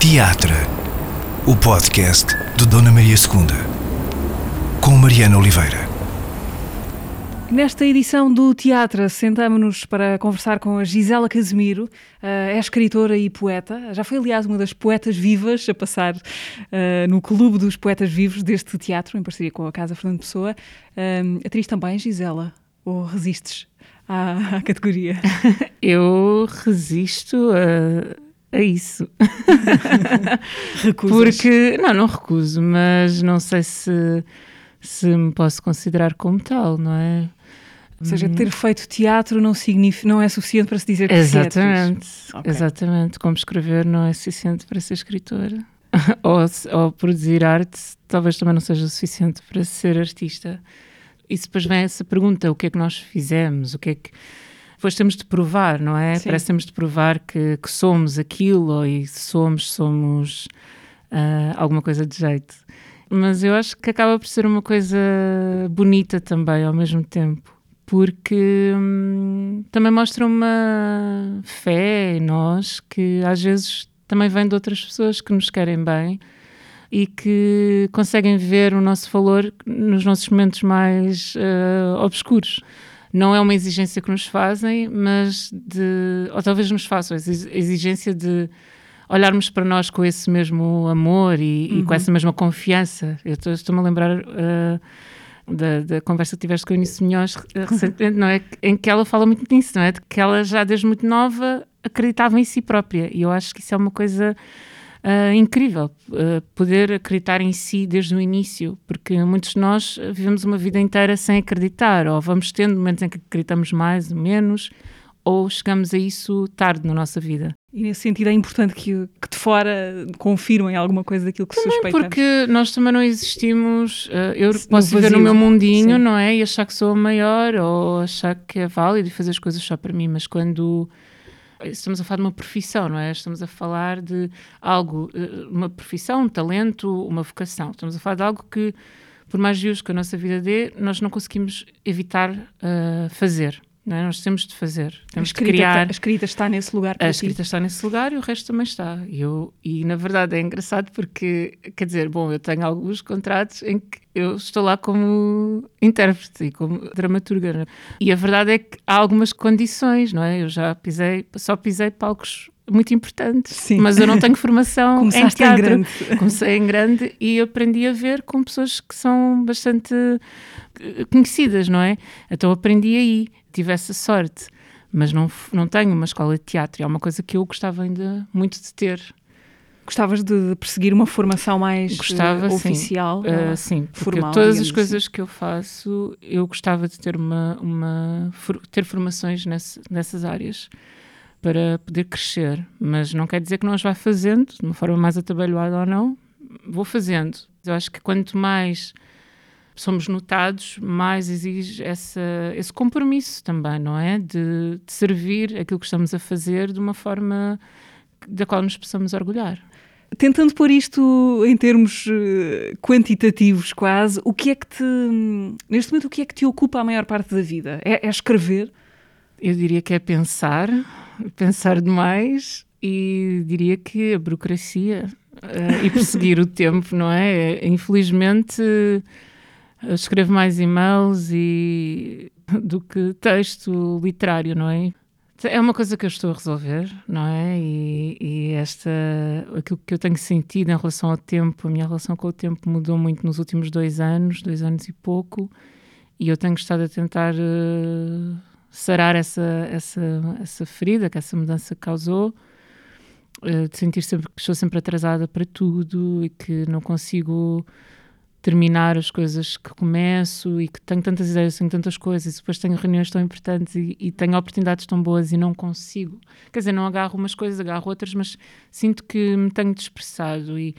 Teatra, o podcast de Dona Maria II, com Mariana Oliveira. Nesta edição do Teatro, sentamos-nos para conversar com a Gisela Casemiro, eh, é escritora e poeta. Já foi, aliás, uma das poetas vivas a passar uh, no Clube dos Poetas Vivos deste teatro, em parceria com a Casa Fernando Pessoa. Uh, atriz também, Gisela? Ou resistes à, à categoria? Eu resisto a, a isso. Recusas? Porque, não, não recuso, mas não sei se, se me posso considerar como tal, não é? Ou seja, ter feito teatro não, significa, não é suficiente para se dizer que Exatamente, é atriz. Ok. exatamente. Como escrever não é suficiente para ser escritora. ou, ou produzir arte talvez também não seja suficiente para ser artista. E depois vem essa pergunta, o que é que nós fizemos? O que é que... Depois temos de provar, não é? Sim. Parece que temos de provar que, que somos aquilo e se somos, somos ah, alguma coisa de jeito. Mas eu acho que acaba por ser uma coisa bonita também ao mesmo tempo porque hum, também mostra uma fé em nós que às vezes também vem de outras pessoas que nos querem bem e que conseguem ver o nosso valor nos nossos momentos mais eh, obscuros. Não é uma exigência que nos fazem, mas de. ou talvez nos façam, a exi- a exigência de olharmos para nós com esse mesmo amor e, e com essa mesma confiança. Eu estou- estou-me a lembrar. eh, da, da conversa que tiveste com a Eunice Munhoz eh, recentemente, não é? Em que ela fala muito nisso, não é? De que ela já desde muito nova acreditava em si própria. E eu acho que isso é uma coisa ah, incrível, ah, poder acreditar em si desde o início, porque muitos de nós vivemos uma vida inteira sem acreditar, ou vamos tendo momentos em que acreditamos mais ou menos, ou chegamos a isso tarde na nossa vida. E nesse sentido é importante que, que de fora confirmem alguma coisa daquilo que suspeitamos. Porque nós também não existimos. eh, eu No posso viver vazio. no meu mundinho, Sim. não é? E achar que sou a maior ou achar que é válido e fazer as coisas só para mim, mas quando. Estamos a falar de uma profissão, não é? Estamos a falar de algo, eh, uma profissão, um talento, uma vocação. Estamos a falar de algo que, por mais views que a nossa vida dê, nós não conseguimos evitar eh, fazer. Não é? Nós temos de fazer, temos de escrita, criar. a escrita está nesse lugar A ti. escrita está nesse lugar e o resto também está. E, eu, e na verdade é engraçado porque, quer dizer, bom, eu tenho alguns contratos em que eu estou lá como intérprete e como dramaturga. né? E a verdade é que há algumas condições, não é? Eu já pisei, só pisei palcos muito importantes, Sim. mas eu não tenho formação em Começaste em teatro. grande. Comecei em grande e aprendi a ver com pessoas que são bastante eh, conhecidas, não é? Então aprendi aí, tive essa sorte. Mas não, não tenho uma escola de teatro, é uma coisa que eu gostava ainda muito de ter. Gostavas de perseguir uma formação mais Gostava, eh, sim. oficial? Uh, sim, porque formal, todas as coisas que eu faço, eu gostava de ter, uma, uma, ter formações nesse- nessas áreas para poder crescer. Mas não quer dizer que não as vá fazendo, de uma forma mais atabalhoada ou não, vou fazendo. Eu acho que quanto mais somos notados, mais exige essa, esse compromisso também, não é? De, de servir aquilo que estamos a fazer de uma forma da qual nos possamos orgulhar. Tentando pôr isto em termos eh, quantitativos quase, o que é que te, neste momento, o que é que te ocupa a maior parte da vida? É, é escrever? Eu diria que é pensar, pensar demais e diria que a burocracia eh, e perseguir o tempo, não é? Infelizmente eh, escrevo mais e-mails e, do que texto literário, não é? É uma coisa que eu estou a resolver, não é? E, e esta, aquilo que eu tenho sentido em relação ao tempo, a minha relação com o tempo mudou muito nos últimos dois anos, dois anos e pouco, e eu tenho estado a tentar eh, sarar essa, essa, essa ferida que essa mudança causou, eh, de sentir sempre que estou sempre atrasada para tudo e que não consigo terminar as coisas que começo e que tenho tantas ideias, tenho tantas coisas, e depois tenho reuniões tão importantes e, e tenho oportunidades tão boas e não consigo. Quer dizer, não agarro umas coisas, agarro outras, mas sinto que me tenho dispersado e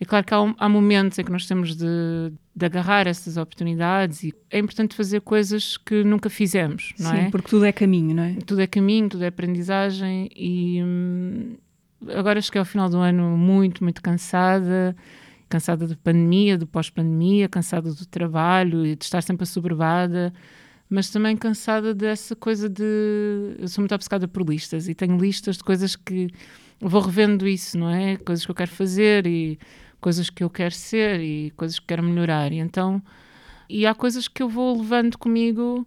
é claro que há, há momentos em que nós temos de, de agarrar essas oportunidades e é importante fazer coisas que nunca fizemos, não Sim, é? porque tudo é caminho, não é? tudo é caminho, tudo é aprendizagem e hum, agora cheguei ao final do ano muito, muito cansada, cansada da pandemia, do pós-pandemia, cansada do trabalho e de estar sempre assoberbada, mas também cansada dessa coisa de. Eu sou muito obcecada por listas e tenho listas de coisas que. Vou revendo isso, não é? Coisas que eu quero fazer e coisas que eu quero ser e coisas que quero melhorar. E então. E há coisas que eu vou levando comigo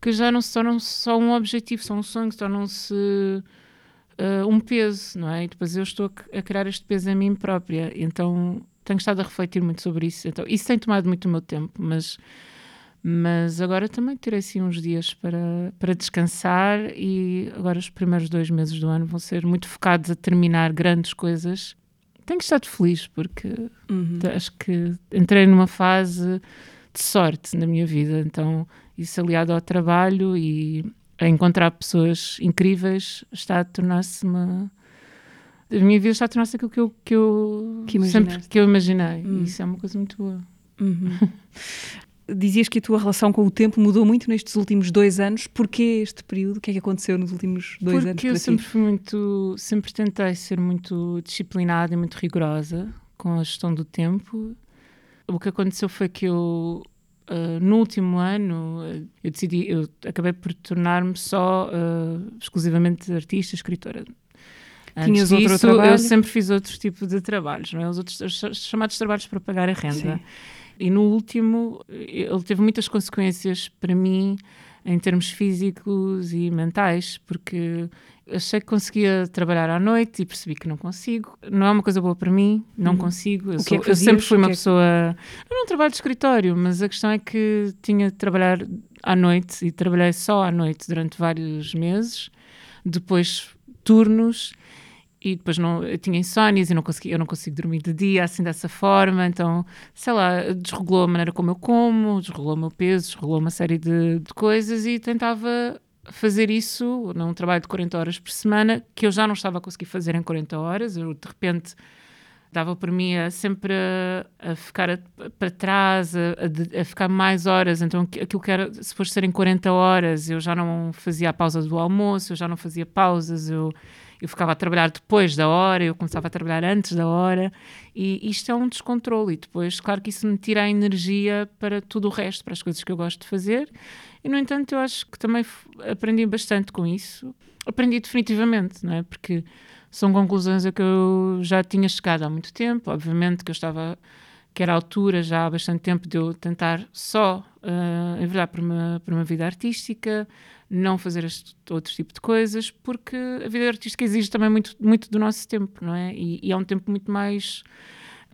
que já não se tornam só um objetivo, são um sonho, tornam-se uh, um peso, não é? E depois eu estou a, criar este peso a mim própria. Então tenho estado a refletir muito sobre isso. Então, isso tem tomado muito o meu tempo, mas mas agora também terei assim uns dias para, para descansar e agora os primeiros dois meses do ano vão ser muito focados a terminar grandes coisas. Tenho estado feliz porque uhum. acho que entrei numa fase de sorte na minha vida, então isso aliado ao trabalho e a encontrar pessoas incríveis está a tornar-se uma a minha vida está a tornar-se aquilo que eu, que eu que sempre que eu imaginei. Uhum. Isso é uma coisa muito boa. Uhum. dizias que a tua relação com o tempo mudou muito nestes últimos dois anos. Porquê este período? O que é que aconteceu nos últimos dois Porque anos? Porque eu sempre fui muito, sempre tentei ser muito disciplinada e muito rigorosa com a gestão do tempo. O que aconteceu foi que eu Uh, no último ano eu decidi, eu acabei por tornar-me só uh, exclusivamente artista, escritora. Antes Tinhas disso, outro trabalho? Eu sempre fiz outros tipos de trabalhos, não é? Os outros os chamados trabalhos para pagar a renda. Sim. E no último, ele teve muitas consequências para mim em termos físicos e mentais, porque achei que conseguia trabalhar à noite e percebi que não consigo. Não é uma coisa boa para mim, não hum. consigo. Eu, sou, é eu, sempre fui uma é pessoa. Eu não trabalho de escritório, mas a questão é que tinha de trabalhar à noite e trabalhei só à noite durante vários meses, depois turnos e depois não, eu tinha insónias e não consegui, eu não consigo dormir de dia assim dessa forma, então, sei lá, desregulou a maneira como eu como, desregulou o meu peso, desregulou uma série de, de coisas e tentava fazer isso num trabalho de 40 horas por semana, que eu já não estava a conseguir fazer em 40 horas, eu de repente dava por mim a, sempre a, a ficar a, para trás, a, ficar mais horas. Então, aquilo que era suposto serem 40 horas, eu já não fazia a pausa do almoço, eu já não fazia pausas, eu eu ficava a trabalhar depois da hora, eu começava a trabalhar antes da hora, e isto é um descontrole. E depois, claro que isso me tira a energia para tudo o resto, para as coisas que eu gosto de fazer. E, no entanto, eu acho que também aprendi bastante com isso. Aprendi definitivamente, não é? Porque são conclusões a que eu já tinha chegado há muito tempo. Obviamente que eu estava que era a altura já há bastante tempo de eu tentar só uh, enveredar para uma, para uma vida artística, não fazer este outro tipo de coisas, porque a vida artística exige também muito, muito do nosso tempo, não é? E, e é um tempo muito mais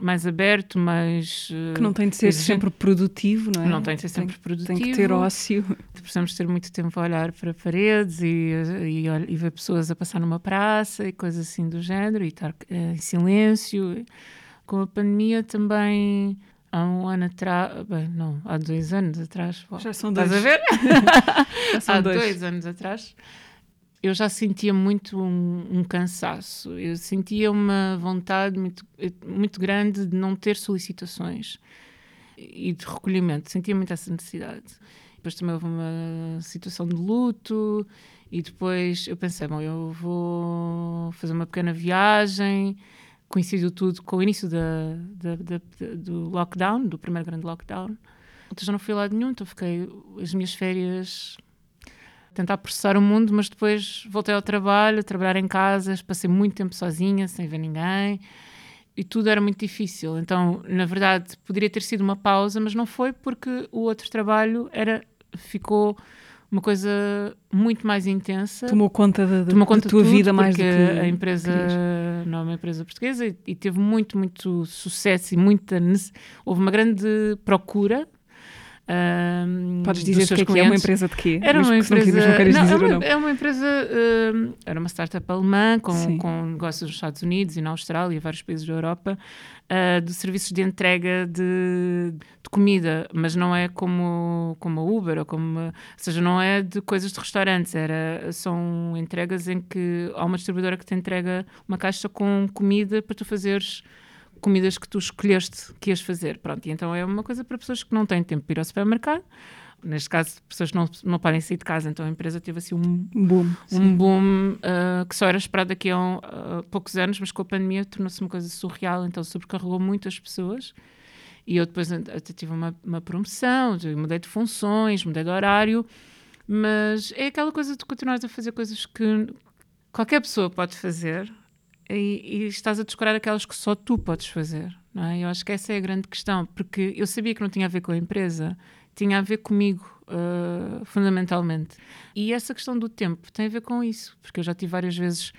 mais aberto, mais. Que não tem de ser exigente. sempre produtivo, não é? Não tem de ser sempre tem, produtivo. Tem que ter ócio. Precisamos ter muito tempo a olhar para paredes e, e, e ver pessoas a passar numa praça e coisas assim do género e estar uh, em silêncio. Com a pandemia também há um ano atrás, bem, não, há dois anos atrás. Já são dois. Estás a ver? há dois. dois. anos atrás. Eu já sentia muito um, um, cansaço, eu sentia uma vontade muito, muito grande de não ter solicitações e de recolhimento, sentia muito essa necessidade. Depois também houve uma situação de luto e depois eu pensei, bom, eu vou fazer uma pequena viagem coincidiu tudo com o início da, da, da, do lockdown, do primeiro grande lockdown. Então já não fui lá de nenhum, então fiquei as minhas férias tentar processar o mundo, mas depois voltei ao trabalho, a trabalhar em casas, passei muito tempo sozinha, sem ver ninguém, e tudo era muito difícil. Então, na verdade, poderia ter sido uma pausa, mas não foi porque o outro trabalho era ficou uma coisa muito mais intensa. Tomou conta da, tua vida mais do que a empresa querias. não é uma empresa portuguesa e, e, teve muito, muito sucesso e muita houve uma grande procura um, Podes dizer que, é que é uma empresa de quê? Era uma empresa. Não, não, não é, uma, é, uma, empresa. Era uma startup alemã com, com negócios nos Estados Unidos e na Austrália e vários países da Europa uh, de serviços de entrega de, comida, mas não é como, como a Uber ou como. Ou seja, não é de coisas de restaurantes. Era, são entregas em que há uma distribuidora que te entrega uma caixa com comida para tu fazeres comidas que tu escolheste que ias fazer. Pronto, e então é uma coisa para pessoas que não têm tempo para ir ao supermercado. Neste caso, pessoas que não, não podem sair de casa, então a empresa teve assim um boom, um boom uh, que só era esperado daqui a um, uh, poucos anos, mas com a pandemia tornou-se uma coisa surreal, então sobrecarregou muitas pessoas. E eu depois tive uma, uma promoção, mudei de funções, mudei de horário, Mas é aquela coisa de continuares a fazer coisas que qualquer pessoa pode fazer e, e estás a descurar aquelas que só tu podes fazer. Não é? Eu acho que essa é a grande questão, porque eu sabia que não tinha a ver com a empresa, tinha a ver comigo, uh, fundamentalmente. E essa questão do tempo tem a ver com isso, porque eu já tive várias vezes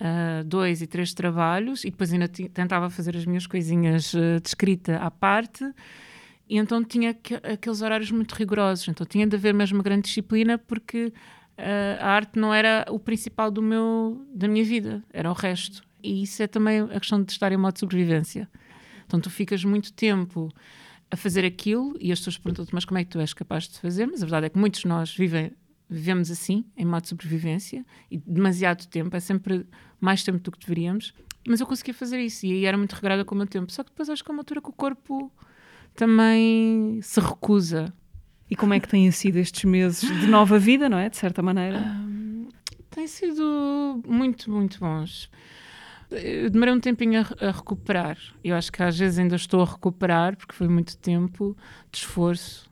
uh, dois e três trabalhos e depois ainda tentava fazer as minhas coisinhas uh, de escrita à parte. E então tinha que, aqueles horários muito rigorosos. Então tinha de haver mesmo grande disciplina, porque a arte não era o principal do meu, da minha vida, era o resto. E isso é também a questão de estar em modo de sobrevivência. Então tu ficas muito tempo a fazer aquilo e as pessoas perguntam-te, mas como é que tu és capaz de fazer? Mas a verdade é que muitos de nós vivem, vivemos assim, em modo de sobrevivência, e demasiado tempo, é sempre mais tempo do que deveríamos. Mas eu conseguia fazer isso e aí era muito regrada com o meu tempo. Só que depois acho que é uma altura que o corpo também se recusa. E como é que têm sido estes meses de nova vida, não é? De certa maneira? Um, têm sido muito, muito bons eu demorei um tempinho a, a, recuperar. Eu acho que às vezes ainda estou a recuperar, porque foi muito tempo de esforço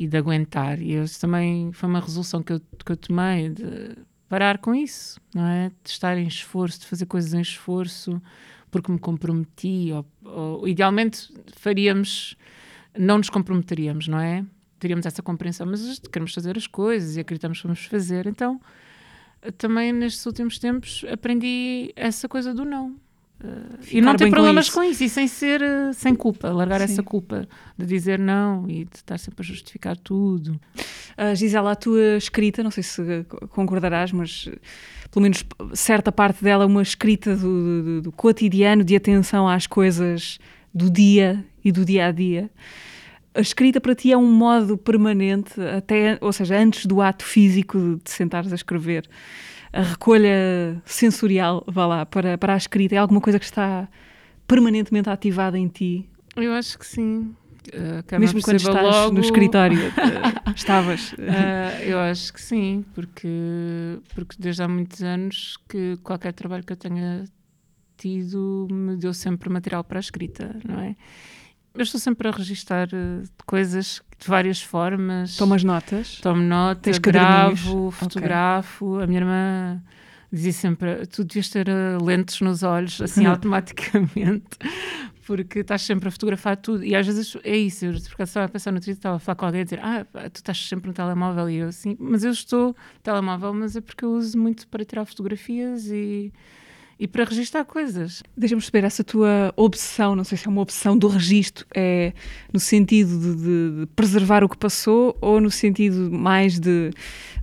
e de aguentar. E isso também foi uma resolução que eu, que eu tomei de parar com isso, não é? De estar em esforço, de fazer coisas em esforço, porque me comprometi. Ou, ou idealmente faríamos, não nos comprometeríamos, não é? Teríamos essa compreensão, mas queremos fazer as coisas e acreditamos que vamos fazer. Então também nestes últimos tempos aprendi essa coisa do não. E não ter problemas com isso. com isso. e sem ser uh, sem culpa, largar Sim. essa culpa de dizer não e de estar sempre a justificar tudo. Uh, Gisela, a tua escrita, não sei se concordarás, mas pelo menos certa parte dela é uma escrita do, do, do cotidiano, de atenção às coisas do dia e do dia a dia a escrita para ti é um modo permanente, até, ou seja, antes do ato físico de te sentares a escrever. A recolha sensorial, vá lá, para, para a escrita, é alguma coisa que está permanentemente ativada em ti? Eu acho que sim. Uh, Mesmo quando estás logo... no escritório, uh, estavas? Uh, eu acho que sim, porque, porque desde há muitos anos que qualquer trabalho que eu tenha tido me deu sempre material para a escrita, não é? eu estou sempre a registar uh, coisas de várias formas. Tomas notas? Tomo notas, gravo, fotografo. Okay. A minha irmã dizia sempre: tu devias ter uh, lentes nos olhos, assim automaticamente, porque estás sempre a fotografar tudo. E às vezes é isso. Eu estava a pensar no Twitter, estava a falar com alguém e dizer: Ah, tu estás sempre no telemóvel. E eu assim, mas eu estou no telemóvel, mas é porque eu uso muito para tirar fotografias e e para registar coisas. Deixa-me perceber essa tua obsessão, não sei se é uma obsessão do registro, é no sentido de, de, preservar o que passou ou no sentido mais de,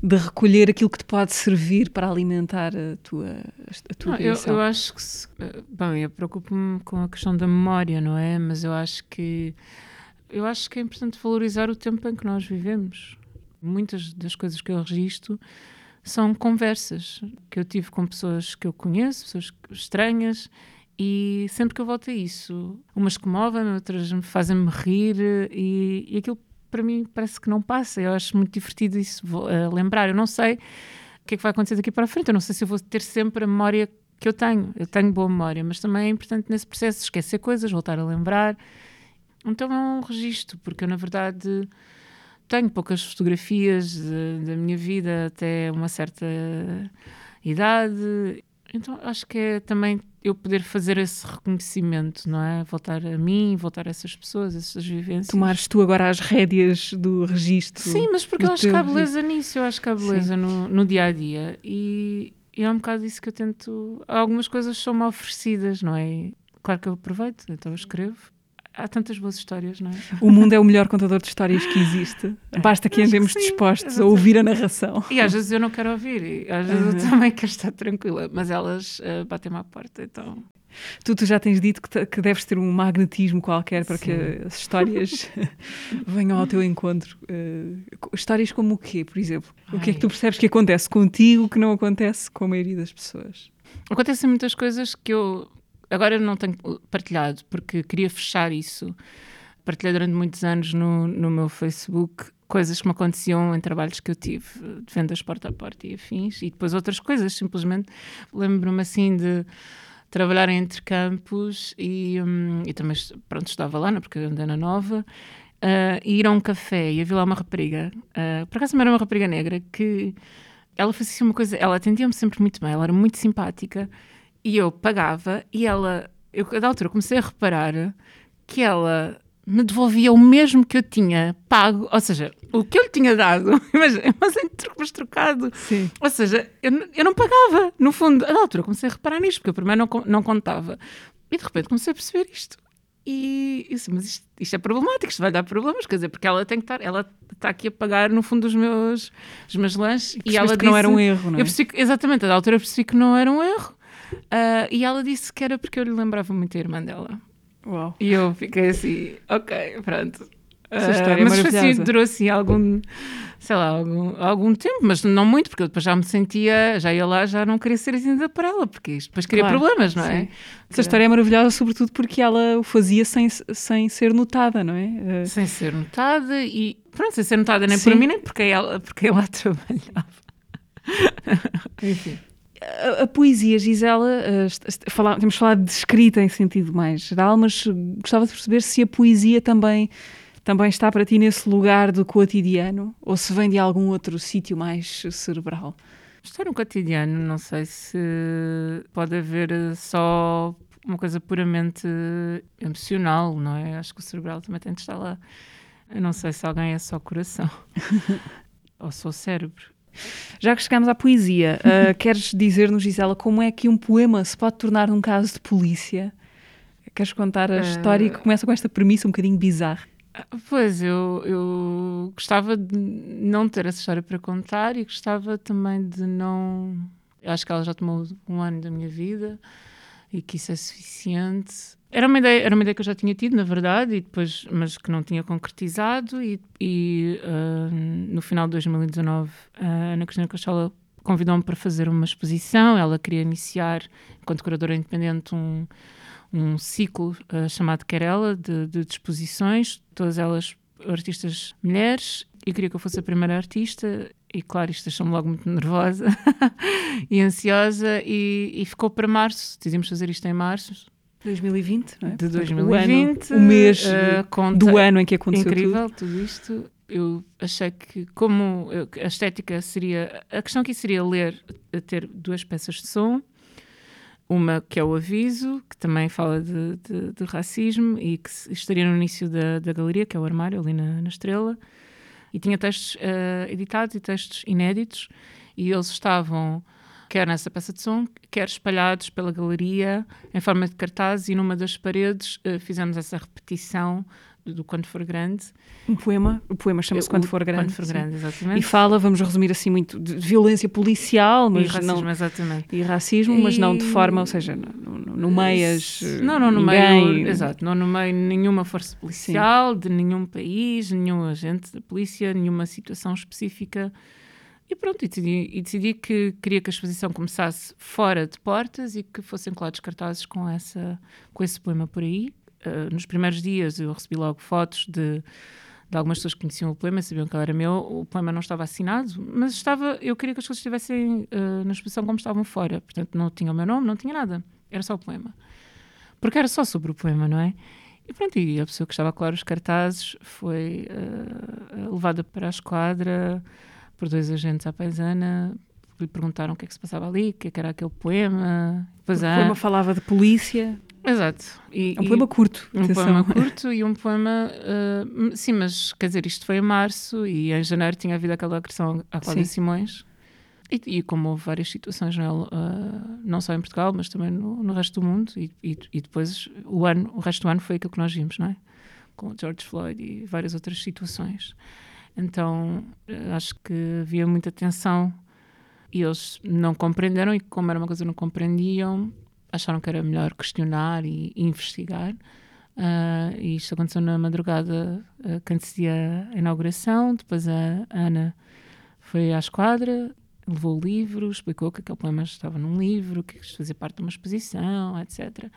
de, recolher aquilo que te pode servir para alimentar a tua, a tua não, eu, eu, acho que, se, bem, eu preocupo-me com a questão da memória, não é? Mas eu acho que eu acho que é importante valorizar o tempo em que nós vivemos. Muitas das coisas que eu registro são conversas que eu tive com pessoas que eu conheço, pessoas estranhas, e sempre que eu volto a isso, umas comovem, outras fazem-me rir, e, e aquilo para mim parece que não passa. Eu acho muito divertido isso, vou, uh, lembrar. Eu não sei o que é que vai acontecer daqui para a frente, eu não sei se eu vou ter sempre a memória que eu tenho. Eu tenho boa memória, mas também é importante nesse processo esquecer coisas, voltar a lembrar. Então é um registro, porque eu, na verdade tenho poucas fotografias da minha vida até uma certa idade. Então acho que é também eu poder fazer esse reconhecimento, não é? Voltar a mim, voltar a essas pessoas, a essas vivências. Tomares tu agora as rédeas do registro. Sim, mas porque eu acho que há beleza nisso, eu acho que há beleza no, no, dia a dia. E, e é um bocado isso que eu tento. Algumas coisas são-me oferecidas, não é? Claro que eu aproveito, então eu escrevo há tantas boas histórias, não é? O mundo é o melhor contador de histórias que existe. Basta que andemos que dispostos a ouvir a narração. E às vezes eu não quero ouvir, e às vezes uhum. eu também quero estar tranquila, mas elas uh, batem-me à porta, então. Tu, tu já tens dito que, que deves ter um magnetismo qualquer para Sim. que as histórias venham ao teu encontro. Uh, histórias como o quê, por exemplo? Ai. O que é que tu percebes que acontece contigo que não acontece com a maioria das pessoas? Acontecem muitas coisas que eu agora eu não tenho partilhado porque queria fechar isso. Partilhei durante muitos anos no, no meu Facebook coisas que me aconteciam em trabalhos que eu tive, de vendas porta a porta e afins, e depois outras coisas, simplesmente lembro-me assim de trabalhar entre campos e, hum, e também, pronto, estava lá na Propaganda Nova uh, ir a um café e havia lá uma rapariga, uh, por acaso era uma rapariga negra, que ela fazia uma coisa, ela atendia-me sempre muito bem, ela era muito simpática e eu pagava e ela, eu a da altura comecei a reparar que ela me devolvia o mesmo que eu tinha pago, ou seja, o que eu lhe tinha dado, mas, mas, mas trocado. Sim. Ou seja, eu, eu não pagava, no fundo. A da altura comecei a reparar nisto, porque eu primeiro não, não contava. E de repente comecei a perceber isto. E eu disse, mas isto, isto, é problemático, isto vai dar problemas, quer dizer, porque ela tem que estar, ela está aqui a pagar no fundo os meus, os meus lanches. E, e ela que disse, não era um erro, não é? Eu percebi, exatamente, a da altura eu percebi que não era um erro. Uh, e ela disse que era porque eu lhe lembrava muito a irmã dela. Uau. E eu fiquei assim, ok, pronto. Essa história uh, mas é assim, durou assim algum, sei lá, algum, algum tempo, mas não muito, porque eu depois já me sentia, já ia lá, já não queria ser ainda para ela, porque isto depois cria claro, problemas, não é? Sim. Essa história é maravilhosa, sobretudo porque ela o fazia sem, sem ser notada, não é? Uh... Sem ser notada e, pronto, sem ser notada nem sim. por mim, nem porque ela, porque ela trabalhava. Enfim. A, a, poesia, Gisela, falar, temos falado de escrita em sentido mais geral, mas gostava de perceber se a poesia também, também está para ti nesse lugar do cotidiano ou se vem de algum outro sítio mais cerebral. Estar no cotidiano, não sei se pode haver só uma coisa puramente emocional, não é? Acho que o cerebral também tem de estar lá. Eu não sei se alguém é só coração ou só cérebro. Já que chegamos à poesia, uh, queres dizer-nos, Gisela, como é que um poema se pode tornar um caso de polícia? Queres contar a uh... história que começa com esta premissa um bocadinho bizarra? Pois, eu, eu gostava de não ter essa história para contar e gostava também de não. Eu acho que ela já tomou um ano da minha vida e que isso é suficiente. Era uma, ideia, era uma ideia que eu já tinha tido, na verdade, e depois, mas que não tinha concretizado. E, e uh, no final de 2019, a Ana Cristina Cachola convidou-me para fazer uma exposição. Ela queria iniciar, enquanto curadora independente, um, um ciclo uh, chamado Querela, de, de exposições, todas elas artistas mulheres, e queria que eu fosse a primeira artista. E claro, isto deixou-me logo muito nervosa e ansiosa, e, e ficou para março. Decidimos fazer isto em março 2020, não é? De 2020. O, ano, o mês uh, do ano em que aconteceu incrível, tudo. tudo isto. Eu achei que, como a estética seria. A questão aqui seria ler, ter duas peças de som. Uma que é o aviso, que também fala de, de, de racismo e que estaria no início da, da galeria, que é o armário, ali na, na Estrela. E tinha textos uh, editados e textos inéditos, e eles estavam quer nessa peça de som, quer espalhados pela galeria em forma de cartaz e numa das paredes uh, fizemos essa repetição do Quando For Grande. Um poema, o poema chama-se Quando For Grande. Quando For Grande, exatamente. E fala, vamos resumir assim muito, de violência policial, mas e racismo, não, exatamente. E racismo, e... mas não de forma, ou seja, no, no, no meias Não, não no ninguém... exato, não no meio nenhuma força policial, Sim. de nenhum país, nenhum agente da polícia, nenhuma situação específica e pronto, e decidi, e decidi, que queria que a exposição começasse fora de portas e que fossem colados cartazes com, essa, com esse poema por aí. Uh, nos primeiros dias eu recebi logo fotos de, de algumas pessoas que conheciam o poema, sabiam que ele era meu. O poema não estava assinado, mas estava, eu queria que as coisas estivessem uh, na exposição como estavam fora. Portanto, não tinha o meu nome, não tinha nada. Era só o poema. Porque era só sobre o poema, não é? E pronto, e a pessoa que estava a colar os cartazes foi uh, levada para a esquadra por dois agentes à paisana, lhe perguntaram o que é que se passava ali, o que, é que era aquele poema. Pois o há... poema falava de polícia. Exato. E, é um poema curto. Um atenção. poema curto e um poema. Uh, sim, mas quer dizer, isto foi em março e em janeiro tinha havido aquela agressão à Cláudia sim. Simões. E, e, como houve várias situações, não, uh, não só em Portugal, mas também no, no resto do mundo, e, e, e, depois o, ano, o resto do ano foi aquilo que nós vimos, não é? Com George Floyd e várias outras situações. Então eh, acho que havia muita tensão e eles não compreenderam, e como era uma coisa que não compreendiam, acharam que era melhor questionar e, investigar. Uh, e isto aconteceu na madrugada uh, que antecedia a inauguração. Depois a Ana foi à esquadra, levou o livro, explicou que aquele poema estava num livro, que isto fazia parte de uma exposição, etc.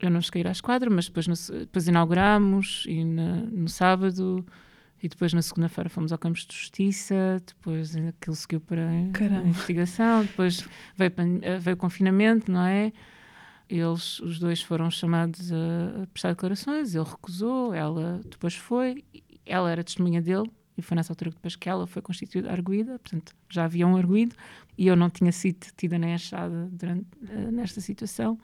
Eu não cheguei à esquadra, mas depois, depois inauguramos e na, no sábado e depois na segunda-feira fomos ao Campos de Justiça, depois aquilo seguiu para Caramba. a investigação, depois veio, veio o confinamento, não é? eles, os dois foram chamados a prestar declarações, ele recusou, ela depois foi, ela era testemunha dele, e foi nessa altura depois que ela foi constituída arguída, portanto já havia um arguído, e eu não tinha sido tida nem achada durante, uh, nesta situação,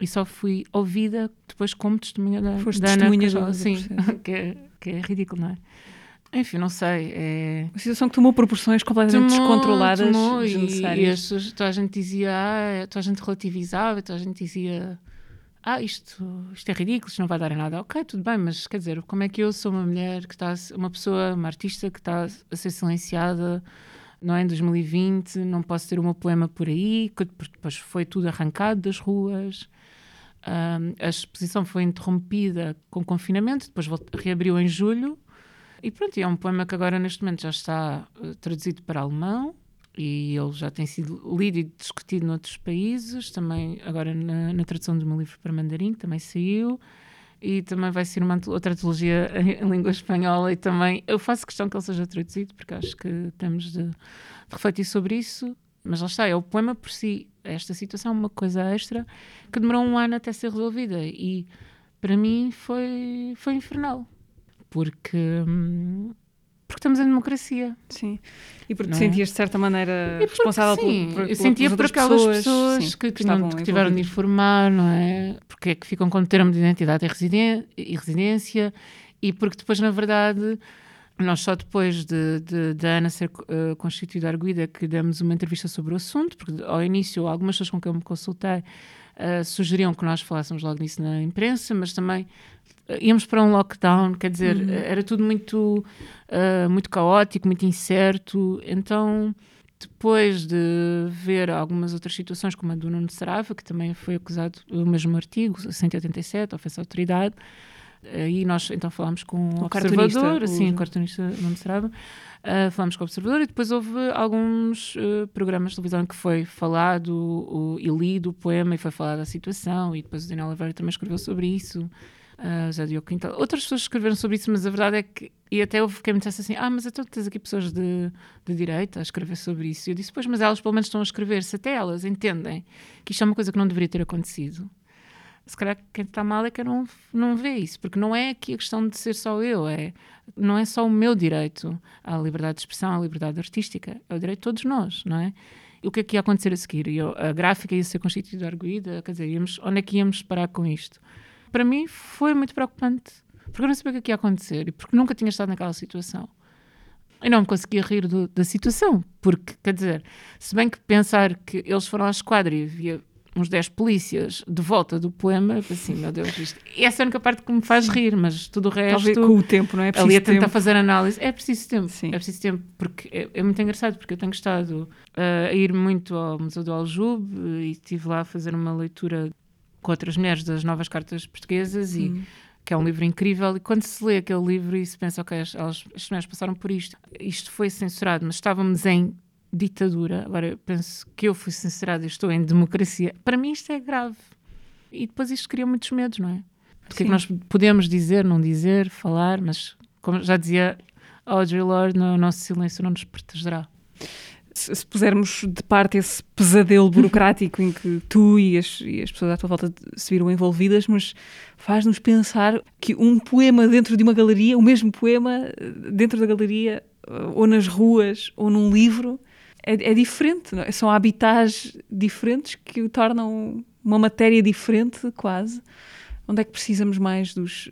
e só fui ouvida depois como testemunha da, Foste da testemunha Ana do Sim, processo. que é, que é ridículo, não é? Enfim, não sei, é... Uma situação que tomou proporções completamente Tomou, descontroladas, tomou, e, e desnecessárias. as pessoas- toda a gente dizia, ah, toda a gente relativizava, toda a gente dizia, ah, isto, isto é ridículo, isto não vai dar em nada. Ok, tudo bem, mas quer dizer, como é que eu sou uma mulher que está, uma pessoa, uma artista que está a ser silenciada, não é, em 2020, não posso ter o meu poema por aí, que depois foi tudo arrancado das ruas. A exposição foi interrompida com confinamento, depois reabriu em julho. E pronto, é um poema que agora neste momento já está eh, traduzido para alemão. E ele já tem sido lido e discutido noutros países, também agora na, na tradução do meu livro para mandarim, que também saiu, e também vai ser uma outra antologia em, em língua espanhola. E também eu faço questão que ele seja traduzido porque acho que temos de, de refletir sobre isso, mas lá está, é o poema por si, esta situação é uma coisa extra que demorou um ano até ser resolvida e para mim foi, foi infernal porque, hum, porque estamos em democracia. Sim. E porque Não te é? sentias de certa maneira porque, responsável sim, por, por, eu sentia por aquelas pessoas, sim, que, tinham, estavam que tiveram de informar, não é? Porque é que ficam com termo de identidade e residen- e residência e porque depois, na verdade, nós só depois de, de, de Ana ser eh, constituída arguída que demos uma entrevista sobre o assunto, porque ao início algumas pessoas com quem eu me consultei eh, sugeriam que nós falássemos logo disso na imprensa, mas também eh, íamos para um lockdown, quer dizer, Uhum. era tudo muito, muito caótico, muito incerto, então depois de ver algumas outras situações, como a do Nuno Sarava, que também foi acusado do mesmo artigo, 187, ofensa à autoridade, aí nós então falámos com o, O observador, o- sim, o cartunista Nuno Sarava, uh, falámos com o observador e depois houve alguns uh, programas de televisão que foi falado o, e lido o poema e foi falada a situação e depois o Daniel Oliveira também escreveu sobre isso. Uh, José Diogo Quintal. Outras pessoas escreveram sobre isso, mas a verdade é que. E até houve quem me dissesse assim: Ah, mas então tens aqui pessoas de, de direita a escrever sobre isso. E eu disse: Pois, mas elas pelo menos estão a escrever. Se até elas entendem que isto é uma coisa que não deveria ter acontecido, se calhar quem está mal é que não, não vê isso, porque não é aqui a questão de ser só eu, é, não é só o meu direito à liberdade de expressão, à liberdade artística, é o direito de todos nós, não é? E o que é que ia acontecer a seguir? Eu- a gráfica ia ser constituída arguída, quer dizer, íamos, onde é que íamos parar com isto? Para mim foi muito preocupante, porque eu não sabia o que é que ia acontecer e porque nunca tinha estado naquela situação. Eu não me conseguia rir do- da situação, porque, quer dizer, se bem que pensar que eles foram à esquadra e havia uns 10 polícias de volta do poema, assim, meu Deus, isto... essa é a única parte que me faz rir, mas tudo o resto... Talvez com o tempo, não é? É preciso ali a tentar tempo. fazer análise. É preciso tempo. Sim. É preciso tempo, porque é, é muito engraçado, porque eu tenho estado uh, a ir muito ao Museu do Aljube e estive lá a fazer uma leitura com outras mulheres das novas cartas portuguesas e Hum. que é um livro incrível e quando se lê aquele livro e se pensa, ok, as, elas, as mulheres passaram por isto, isto foi censurado, mas estávamos em ditadura, agora eu penso que eu fui censurada e estou em democracia, para mim isto é grave. E depois isto cria muitos medos, não é? Do que é que nós podemos dizer, não dizer, falar, mas como já dizia Audre Lorde, no nosso silêncio não nos protegerá. se, se pusermos de parte esse pesadelo burocrático em que tu e as, e as pessoas à tua volta se viram envolvidas, mas faz-nos pensar que um poema dentro de uma galeria, o mesmo poema eh, dentro da galeria, eh, ou nas ruas, ou num livro, é, é diferente. não é? São habitats diferentes que o tornam uma matéria diferente, quase. Onde é que precisamos mais dos,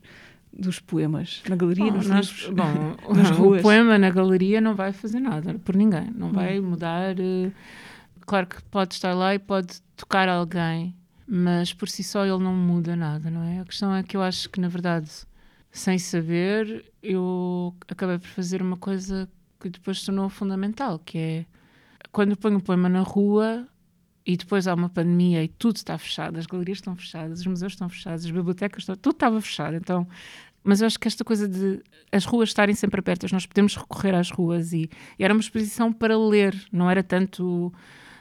dos poemas? Na galeria, Bom, nos nós- livros? bom, nas o ruas. poema na galeria não vai fazer nada por ninguém, não vai Hum. mudar. eh, Claro que pode estar lá e pode tocar alguém, mas por si só ele não muda nada, não é? A questão é que eu acho que, na verdade, sem saber, eu acabei por fazer uma coisa que depois tornou fundamental, que é quando ponho um poema na rua e depois há uma pandemia e tudo está fechado, as galerias estão fechadas, os museus estão fechados, as bibliotecas estão, tudo estava fechado, então mas eu acho que esta coisa de as ruas estarem sempre abertas, nós podemos recorrer às ruas e, e era uma exposição para ler, não era tanto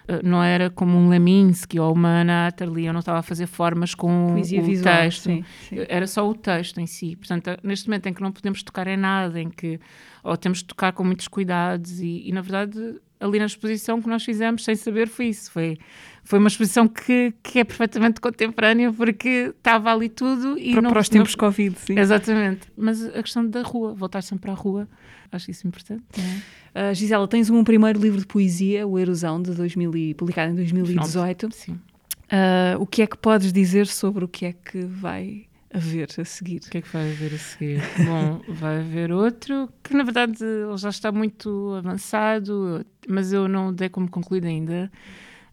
eh, não era como um Leminski ou uma Ana Atterley, eu não estava a fazer formas com Poesia o visual, texto. sim, sim. Era só o texto em si. Portanto, neste momento em que não podemos tocar em nada, em que ou temos de tocar com muitos cuidados e, e, na verdade ali na exposição que nós fizemos sem saber foi isso. Foi, foi uma exposição que, que é perfeitamente contemporânea porque estava ali tudo e para, não, para os tempos não, Covid, sim. Exatamente. Mas a questão da rua, voltar sempre à rua, acho isso importante. É? Uh, Gisela, tens um primeiro livro de poesia, O Erosão, de 2000, publicado em 2018. Sim. Uh, o que é que podes dizer sobre o que é que vai haver a seguir? O que é que vai haver a seguir? Bom, vai haver outro que na verdade já está muito avançado, mas eu não dei como concluído ainda.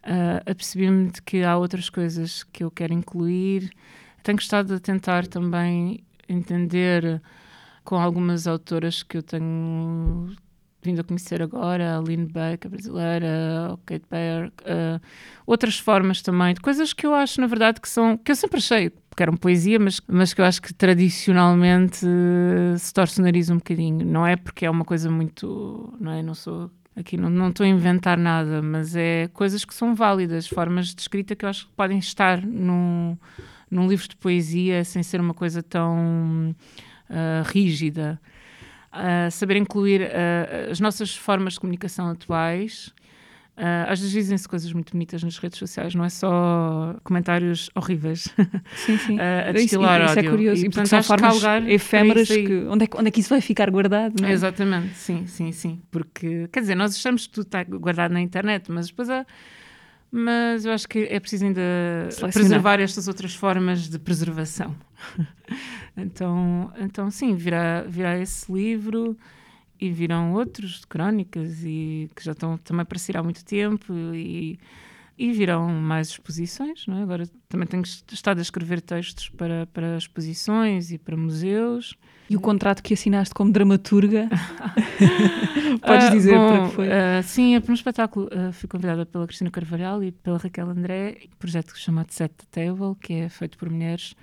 Uh, apercebi-me de que há outras coisas que eu quero incluir. Tenho gostado de tentar também entender com algumas autoras que eu tenho vindo a conhecer agora, a Lynn Beck, a brasileira, a Kate Baer, uh, outras formas também, de coisas que eu acho, na verdade, que são, que eu sempre achei que eram poesia, mas, mas que eu acho que tradicionalmente uh, se torce o nariz um bocadinho. Não é porque é uma coisa muito, não é, não sou aqui não, não estou a inventar nada, mas é coisas que são válidas, formas de escrita que eu acho que podem estar num, num livro de poesia sem ser uma coisa tão uh, rígida uh, saber incluir uh, as nossas formas de comunicação atuais. Uh, às vezes dizem-se coisas muito bonitas nas redes sociais, não é só comentários horríveis sim, sim. uh, a destilar isso, isso, é curioso, e, portanto, são formas efêmeras que, onde, é, onde é que isso vai ficar guardado? É? Exatamente, sim, sim, sim. Porque, quer dizer, nós achamos que tudo está guardado na internet, mas depois há. Mas eu acho que é preciso ainda preservar estas outras formas de preservação. então, então, sim, virá, virá esse livro e virão outros de crónicas e que já estão também para sair há muito tempo e, e virão mais exposições. Não é? Agora também tenho estado a escrever textos para, para exposições e para museus. E o contrato que assinaste como dramaturga? Podes ah, dizer uh, bom, para que foi? Uh, sim, é para um espetáculo. Uh, fui convidada pela Cristina Carvalhal e pela Raquel André, um projeto chamado Set the Table, que é feito por mulheres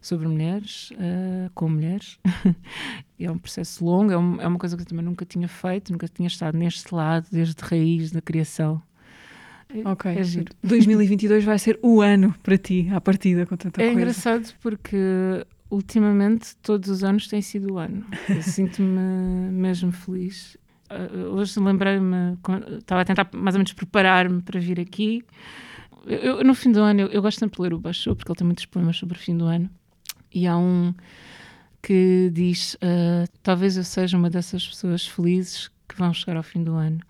sobre mulheres, uh, com mulheres. é um processo longo, é, um, é, uma coisa que eu também nunca tinha feito, nunca tinha estado neste lado, desde raiz da criação. É, ok, é giro. 2022 vai ser o ano para ti, à partida, com tanta é coisa. É engraçado porque ultimamente todos os anos tem sido o ano. Eu sinto-me mesmo feliz. Uh, hoje lembrei-me, estava a tentar mais ou menos preparar-me para vir aqui. Eu, eu, no fim do ano, eu, eu gosto sempre de ler o Bachot, porque ele tem muitos poemas sobre o fim do ano. E há um que diz: uh, Talvez eu seja uma dessas pessoas felizes que vão chegar ao fim do ano.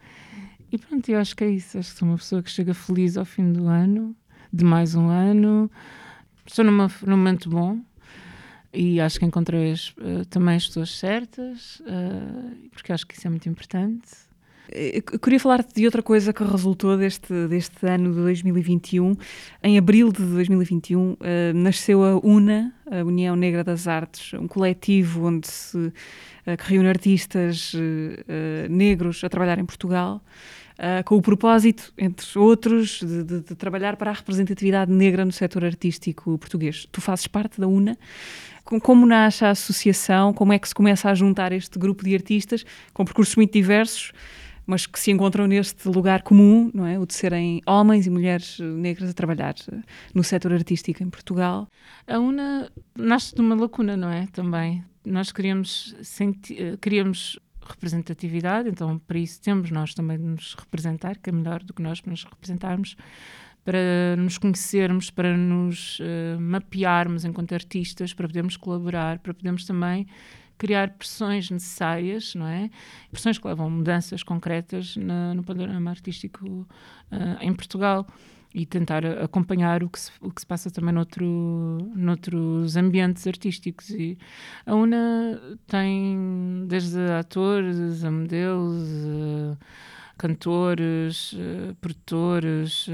E pronto, eu acho que é isso. Acho que sou uma pessoa que chega feliz ao fim do ano, de mais um ano. Estou numa, num momento bom e acho que encontrei as, uh, também as pessoas certas, uh, porque acho que isso é muito importante. Eu queria falar-te de outra coisa que resultou deste, deste ano de 2021. Em abril de 2021 uh, nasceu a UNA, a União Negra das Artes, um coletivo onde se, uh, que reúne artistas uh, negros a trabalhar em Portugal. Uh, com o propósito, entre outros, de, de, de, trabalhar para a representatividade negra no setor artístico português. Tu fazes parte da UNA. Como nasce a associação? Como é que se começa a juntar este grupo de artistas com percursos muito diversos? Mas que se encontram neste lugar comum, não é? O de serem homens e mulheres negras a trabalhar eh, no setor artístico em Portugal. A UNA nasce de uma lacuna, não é? Também. Nós queríamos, eh, queríamos representatividade, então para isso temos nós também de nos representar, que é melhor do que nós para nos representarmos, para nos conhecermos, para nos uh, mapearmos enquanto artistas, para podermos colaborar, para podermos também criar pressões necessárias, não é? Pressões que levam mudanças concretas na, no panorama artístico uh, em Portugal e tentar acompanhar o que se, o que se passa também noutro, noutros ambientes artísticos. E a UNA tem desde atores a modelos, uh, cantores, uh, produtores,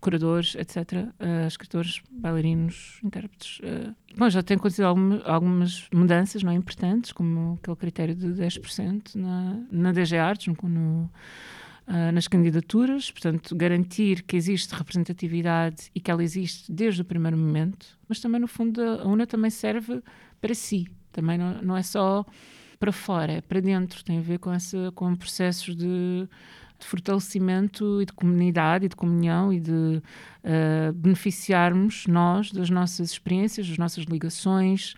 curadores, etc., uh, escritores, bailarinos, intérpretes. Uh, bom, já tem acontecido alguma, algumas mudanças não é, importantes, como aquele critério de 10% na, na DG Artes, no, no, uh, nas candidaturas, portanto, garantir que existe representatividade e que ela existe desde o primeiro momento, mas também, no fundo, a UNA também serve para si, também não, não é só para fora, é para dentro, tem a ver com, essa, com processos de de fortalecimento e de comunidade e de comunhão e de uh, beneficiarmos nós das nossas experiências, das nossas ligações,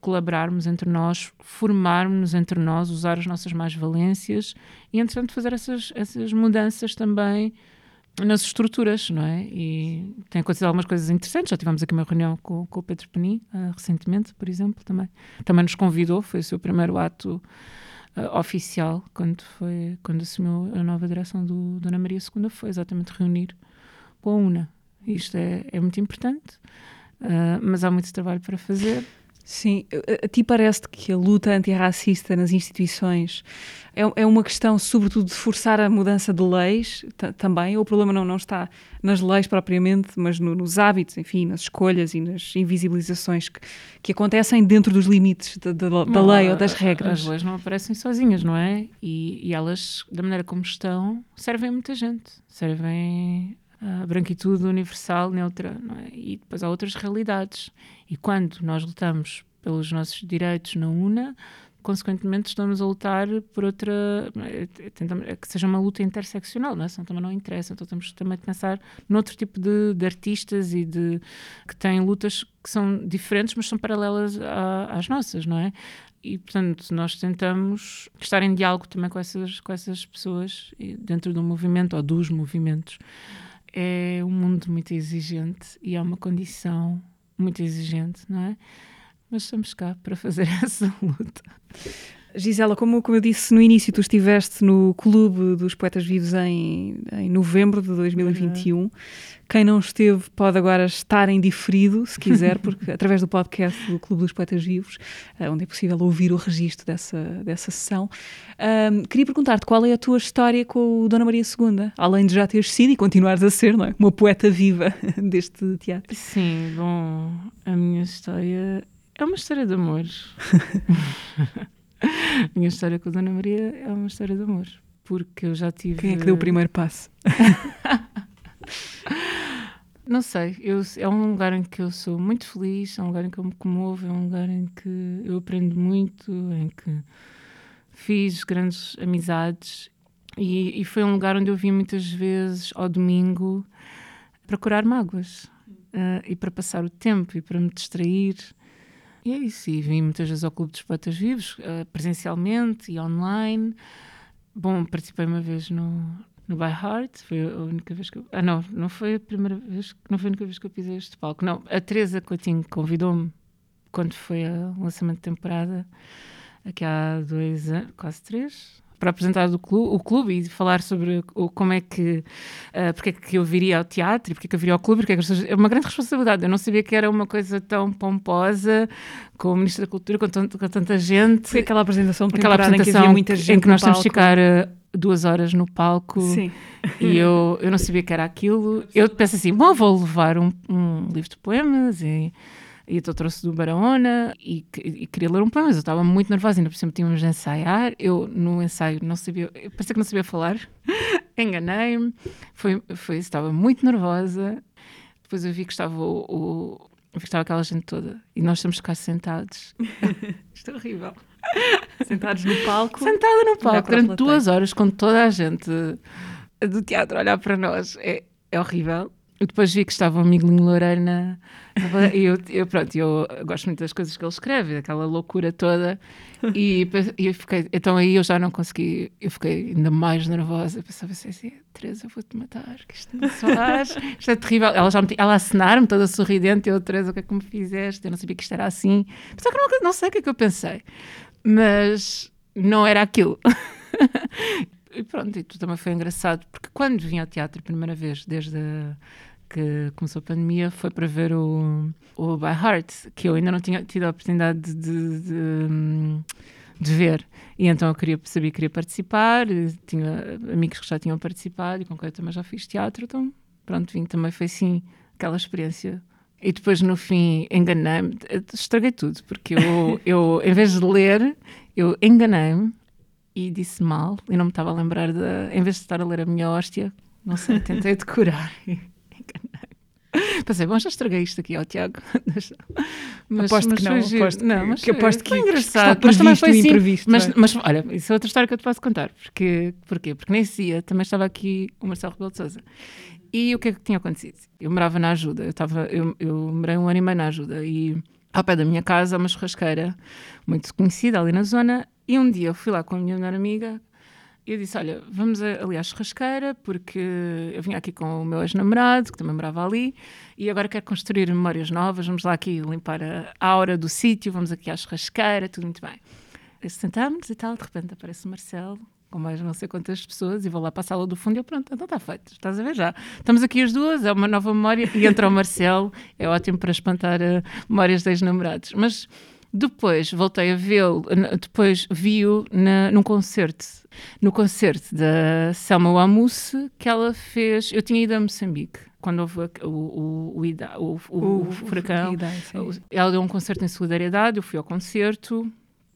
colaborarmos entre nós, formarmos entre nós, usar as nossas mais-valências e, entretanto, fazer essas, essas mudanças também nas estruturas, não é? E tem acontecido algumas coisas interessantes. Já tivemos aqui uma reunião com, com o Pedro Penin, uh, recentemente, por exemplo, também. Também nos convidou, foi o seu primeiro ato uh, oficial quando, foi, quando assumiu a nova direção do Dona Maria II, foi exatamente reunir com a UNA. Isto é, é muito importante, uh, mas há muito trabalho para fazer. Sim, a ti parece que a luta antirracista nas instituições é, é uma questão, sobretudo, de forçar a mudança de leis também, ou o problema não, não está nas leis propriamente, mas no, nos hábitos, enfim, nas escolhas e nas invisibilizações que, que acontecem dentro dos limites da, da, da lei ou das regras? As leis não aparecem sozinhas, não é? E, e elas, da maneira como estão, servem a muita gente. Servem a branquitude universal, neutra, é? e depois há outras realidades. E quando nós lutamos pelos nossos direitos na UNA, consequentemente estamos a lutar por outra é, é, que seja uma luta interseccional, não é? Senão também não interessa, então temos também de pensar noutro tipo de, de, artistas e de que têm lutas que são diferentes, mas são paralelas a, às nossas, não é? E portanto nós tentamos estar em diálogo também com essas com essas pessoas dentro do movimento ou dos movimentos é um mundo muito exigente e é uma condição muito exigente, não é? Mas estamos cá para fazer essa luta. Gisela, como, como eu disse no início, tu estiveste no Clube dos Poetas Vivos em, em novembro de 2021. Uhum. Quem não esteve pode agora estar em diferido, se quiser, porque através do podcast do Clube dos Poetas Vivos, uh, onde é possível ouvir o registro dessa, dessa sessão. Um, queria perguntar-te qual é a tua história com o Dona Maria II, além de já teres sido e continuares a ser, não é? Uma poeta viva deste teatro. Sim, bom, a minha história é uma história de amor. A minha história com a Dona Maria é uma história de amor. Porque eu já tive. Quem é que deu o primeiro passo? Não sei, eu, é um lugar em que eu sou muito feliz, é um lugar em que eu me comovo, é um lugar em que eu aprendo muito, em que fiz grandes amizades e, e foi um lugar onde eu vim muitas vezes ao domingo para curar mágoas uh, e para passar o tempo e para me distrair e é isso, e vim muitas vezes ao Clube dos Poetas Vivos, uh, presencialmente e online. Bom, participei uma vez no, no By Heart, foi a única vez que eu... Ah, não, não foi a primeira vez, não foi a única vez que eu pisei este palco. Não, a Teresa Coutinho convidou-me quando foi o lançamento de temporada, aqui há dois anos, quase três, para apresentar o clube, o clube e falar sobre o, como é que, uh, porque é que eu viria ao teatro e porque é que eu viria ao clube, porque é, que é uma grande responsabilidade. Eu não sabia que era uma coisa tão pomposa com o Ministro da Cultura, com, tanto, com tanta gente. Foi aquela apresentação de aquela apresentação em que havia muita gente em que nós temos de ficar uh, duas horas no palco Sim. e eu, eu não sabia que era aquilo. Eu penso assim, bom, vou levar um, um livro de poemas e e então trouxe do Barahona e, e, queria ler um poema, mas eu estava muito nervosa, ainda por cima tínhamos de ensaiar. Eu, no ensaio, não sabia, parecia que não sabia falar, enganei-me, foi, foi, estava muito nervosa. Depois eu vi que estava o, o vi que estava aquela gente toda e nós estamos cá sentados. Isto é horrível. Sentados no palco. Sentada no palco durante duas horas com toda a gente do teatro a olhar para nós. É, é horrível. Depois vi que estava o Miguelinho Loureiro na. e eu, eu, pronto, eu gosto muito das coisas que ele escreve, aquela loucura toda. E, e eu fiquei. Então aí eu já não consegui. Eu fiquei ainda mais nervosa. Eu pensava assim, Teresa, eu vou-te matar, que isto faz. Isto é terrível. Ela já me, ela acenar-me toda sorridente. Eu, Teresa, o que é que me fizeste? Eu não sabia que isto era assim. Só que não, não sei o que é que eu pensei. Mas não era aquilo. e pronto, e tudo também foi engraçado, porque quando vim ao teatro a primeira vez, desde a que começou a pandemia foi para ver o, o By Heart, que eu ainda não tinha tido a oportunidade de, de, de, de ver. E então eu queria, sabia que queria participar, tinha amigos que já tinham participado e com quem eu também já fiz teatro, então pronto, vim também foi assim aquela experiência. E depois no fim enganei-me, estraguei tudo, porque eu, eu em vez de ler, eu enganei-me e disse mal, e não me estava a lembrar de, em vez de estar a ler a minha hóstia, não sei, tentei decorar. Pensei, bom, já estraguei isto aqui ao Tiago. mas, aposto mas que não, aposto não, mas que, aposto que, engraçado. Que mas também foi assim, imprevisto. Mas, é? mas, olha, isso é outra história que eu te posso contar. Porque, porquê? Porque nesse dia também estava aqui o Marcelo Rebelo de Sousa. E o que é que tinha acontecido? Eu morava na ajuda, eu, estava, eu, eu morei um ano e meio na ajuda e ao pé da minha casa, uma churrasqueira muito conhecida ali na zona. E um dia eu fui lá com a minha melhor amiga eu disse: Olha, vamos ali à churrasqueira, porque eu vim aqui com o meu ex-namorado, que também morava ali, e agora quero construir memórias novas. Vamos lá aqui limpar a aura do sítio, vamos aqui à churrasqueira, tudo muito bem. Sentámos e tal, de repente aparece o Marcelo, com mais não sei quantas pessoas, e vou lá para a sala do fundo e eu, pronto, então está feito, estás a ver já. Estamos aqui as duas, é uma nova memória, e entra o Marcelo, é ótimo para espantar uh, memórias ex-namorados. Mas depois voltei a vê-lo, depois vi-o num concerto, no concerto da Selma Wamusse, que ela fez. Eu tinha ido a Moçambique quando houve o, o, o, o, furacão. Ela deu um concerto em solidariedade, eu fui ao concerto,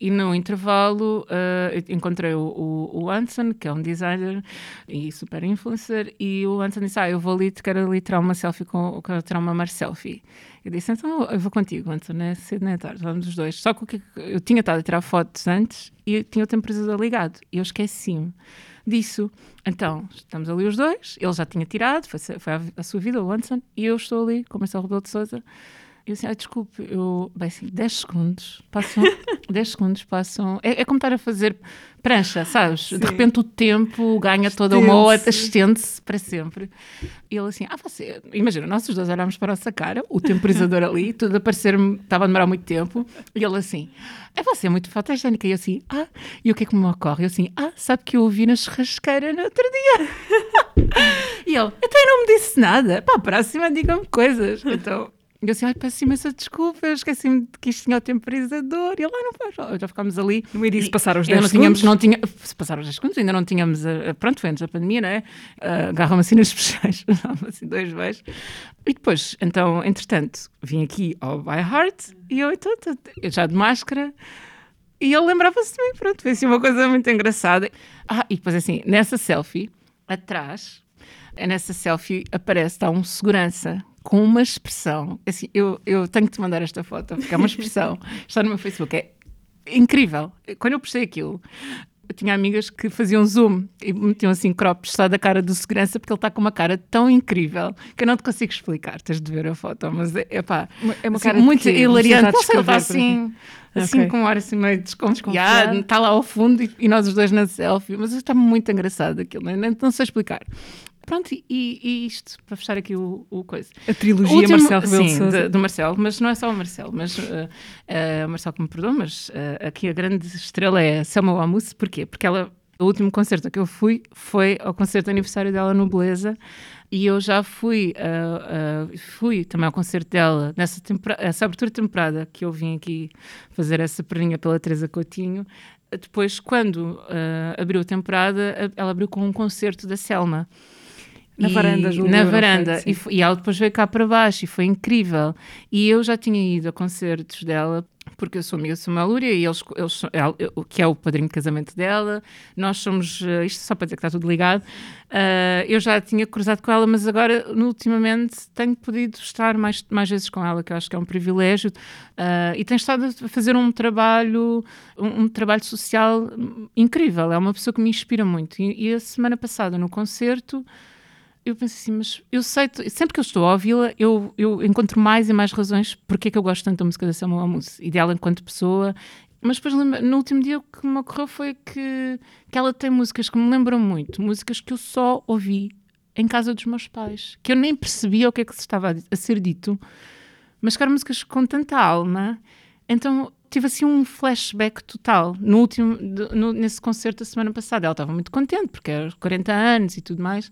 e no intervalo uh, encontrei o, o, o, Anson, que é um designer e super influencer, e o Anson disse: Ah, eu vou ali, quero ali tirar uma selfie com quero tirar uma mar selfie. Eu disse: Então eu vou contigo, Anson, é cedo, nem é tarde, vamos os dois. Só que eu tinha estado a tirar fotos antes e tinha o temporizador ligado, e eu esqueci-me disso. Então, estamos ali os dois, ele já tinha tirado, foi, foi a, a sua vida, o Anson, e eu estou ali com o Marcelo Rebelo de Souza eu assim, ah, desculpe, eu, bem assim, 10 segundos passam, 10 segundos passam, é, é, como estar a fazer prancha, sabes? Sim. De repente o tempo ganha toda uma hora, estende-se para sempre. E ele assim, ah, você, imagina, nós os dois olhámos para a nossa cara, o temporizador ali, tudo a parecer-me, estava a demorar muito tempo, e ele assim, é você muito fotogénica, e eu assim, ah, e o que é que me ocorre? Eu assim, ah, sabe que eu ouvi na churrasqueira no outro dia. e ele, então eu não me disse nada, para a próxima diga-me coisas. Então e eu assim, ai, peço imensa desculpa, esqueci-me de que isto tinha o temporizador. E ele, ah, não faz. Já ficámos ali. No início passaram os 10 não segundos. Tínhamos, não tinha, se passaram os 10 segundos, ainda não tínhamos, a, pronto, foi antes da pandemia, não é? Uh, Agarram-me assim nas especiais, assim dois beijos. E depois, então, entretanto, vim aqui ao By Heart e eu, então, eu já de máscara. E ele lembrava-se de mim, pronto, foi assim uma coisa muito engraçada. Ah, e depois assim, nessa selfie, atrás, nessa selfie aparece, está um segurança com uma expressão. Assim, eu, eu tenho que te mandar esta foto, porque é uma expressão. está no meu Facebook. É incrível. Quando eu postei aquilo, eu tinha amigas que faziam zoom e metiam assim crops só da cara do segurança porque ele está com uma cara tão incrível que eu não te consigo explicar. Tens de ver a foto, mas é, pá, é uma assim, cara muito hilariante. Não sei, ele está assim, assim okay. com um ar assim meio desconfiado, está lá ao fundo e, e, nós os dois na selfie, mas está muito engraçado aquilo, não, não sei explicar. Pronto, e, e, isto, para fechar aqui o, o coisa. A trilogia último, Marcelo Rebelo Sim, de, do Marcelo, mas não é só o Marcelo, mas uh, uh, o Marcelo que me perdoa, mas uh, aqui a grande estrela é a Selma Wamus, porquê? Porque ela, o último concerto que eu fui foi ao concerto de aniversário dela no Beleza, e eu já fui, fui também ao concerto dela, nessa essa abertura de temporada que eu vim aqui fazer essa perninha pela Teresa Coutinho, depois, quando abriu a temporada, ela abriu com um concerto da Selma. Na varanda, Júlio, Na varanda. E, e ela depois veio cá para baixo e foi incrível. E eu já tinha ido a concertos dela, porque eu sou amiga de Samuel Lúria e eles, eles, ela, que é o padrinho de casamento dela. Nós somos, uh, isto só para dizer que está tudo ligado. Uh, eu já tinha cruzado com ela, mas agora, ultimamente, tenho podido estar mais, mais vezes com ela, que eu acho que é um privilégio. Uh, e tenho estado a fazer um trabalho, um, um, trabalho social incrível. É uma pessoa que me inspira muito. E, e a semana passada, no concerto eu penso assim, mas eu sei, sempre que eu estou a ouvi-la, eu, eu encontro mais e mais razões porque é que eu gosto tanto da música da Selma Amus e dela enquanto pessoa. Mas depois, no último dia, o que me ocorreu foi que, que ela tem músicas que me lembram muito, músicas que eu só ouvi em casa dos meus pais, que eu nem percebia o que é que se estava a ser dito, mas que eram músicas com tanta alma. Então tive assim um flashback total no último, no, nesse concerto da semana passada. Ela estava muito contente porque era 40 anos e tudo mais.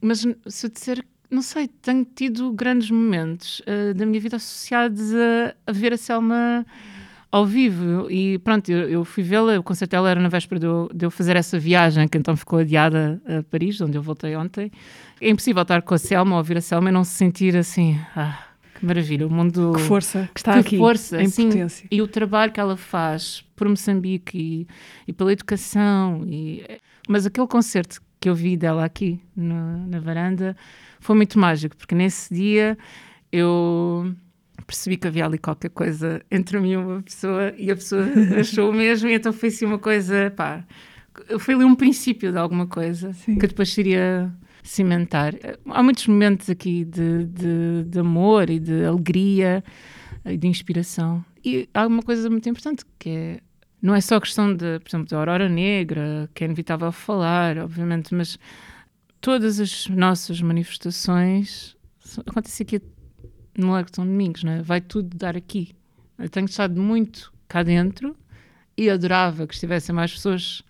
Mas se eu disser, não sei, tenho tido grandes momentos uh, da minha vida associados a, a, ver a Selma ao vivo. E pronto, eu, eu fui vê-la, o concerto dela era na véspera de eu, de eu, fazer essa viagem, que então ficou adiada a Paris, onde eu voltei ontem. É impossível estar com a Selma, ouvir a Selma e não se sentir assim. Ah, que maravilha, o mundo. Que força que está que aqui. força, em assim, potência. E o trabalho que ela faz por Moçambique e, e pela educação. E, mas aquele concerto que eu vi dela aqui no, na varanda foi muito mágico, porque nesse dia eu percebi que havia ali qualquer coisa entre mim e uma pessoa e a pessoa achou o mesmo, e então foi assim uma coisa, pá, foi ali um princípio de alguma coisa Sim. que depois seria cimentar. Há muitos momentos aqui de, de, de amor e de alegria e de inspiração. E há uma coisa muito importante que é não é só questão de, por exemplo, da Aurora Negra, que é inevitável falar, obviamente, mas todas as nossas manifestações acontece aqui no Largo de São Domingos, não é? vai tudo dar aqui. Eu tenho estado muito cá dentro e adorava que estivessem mais pessoas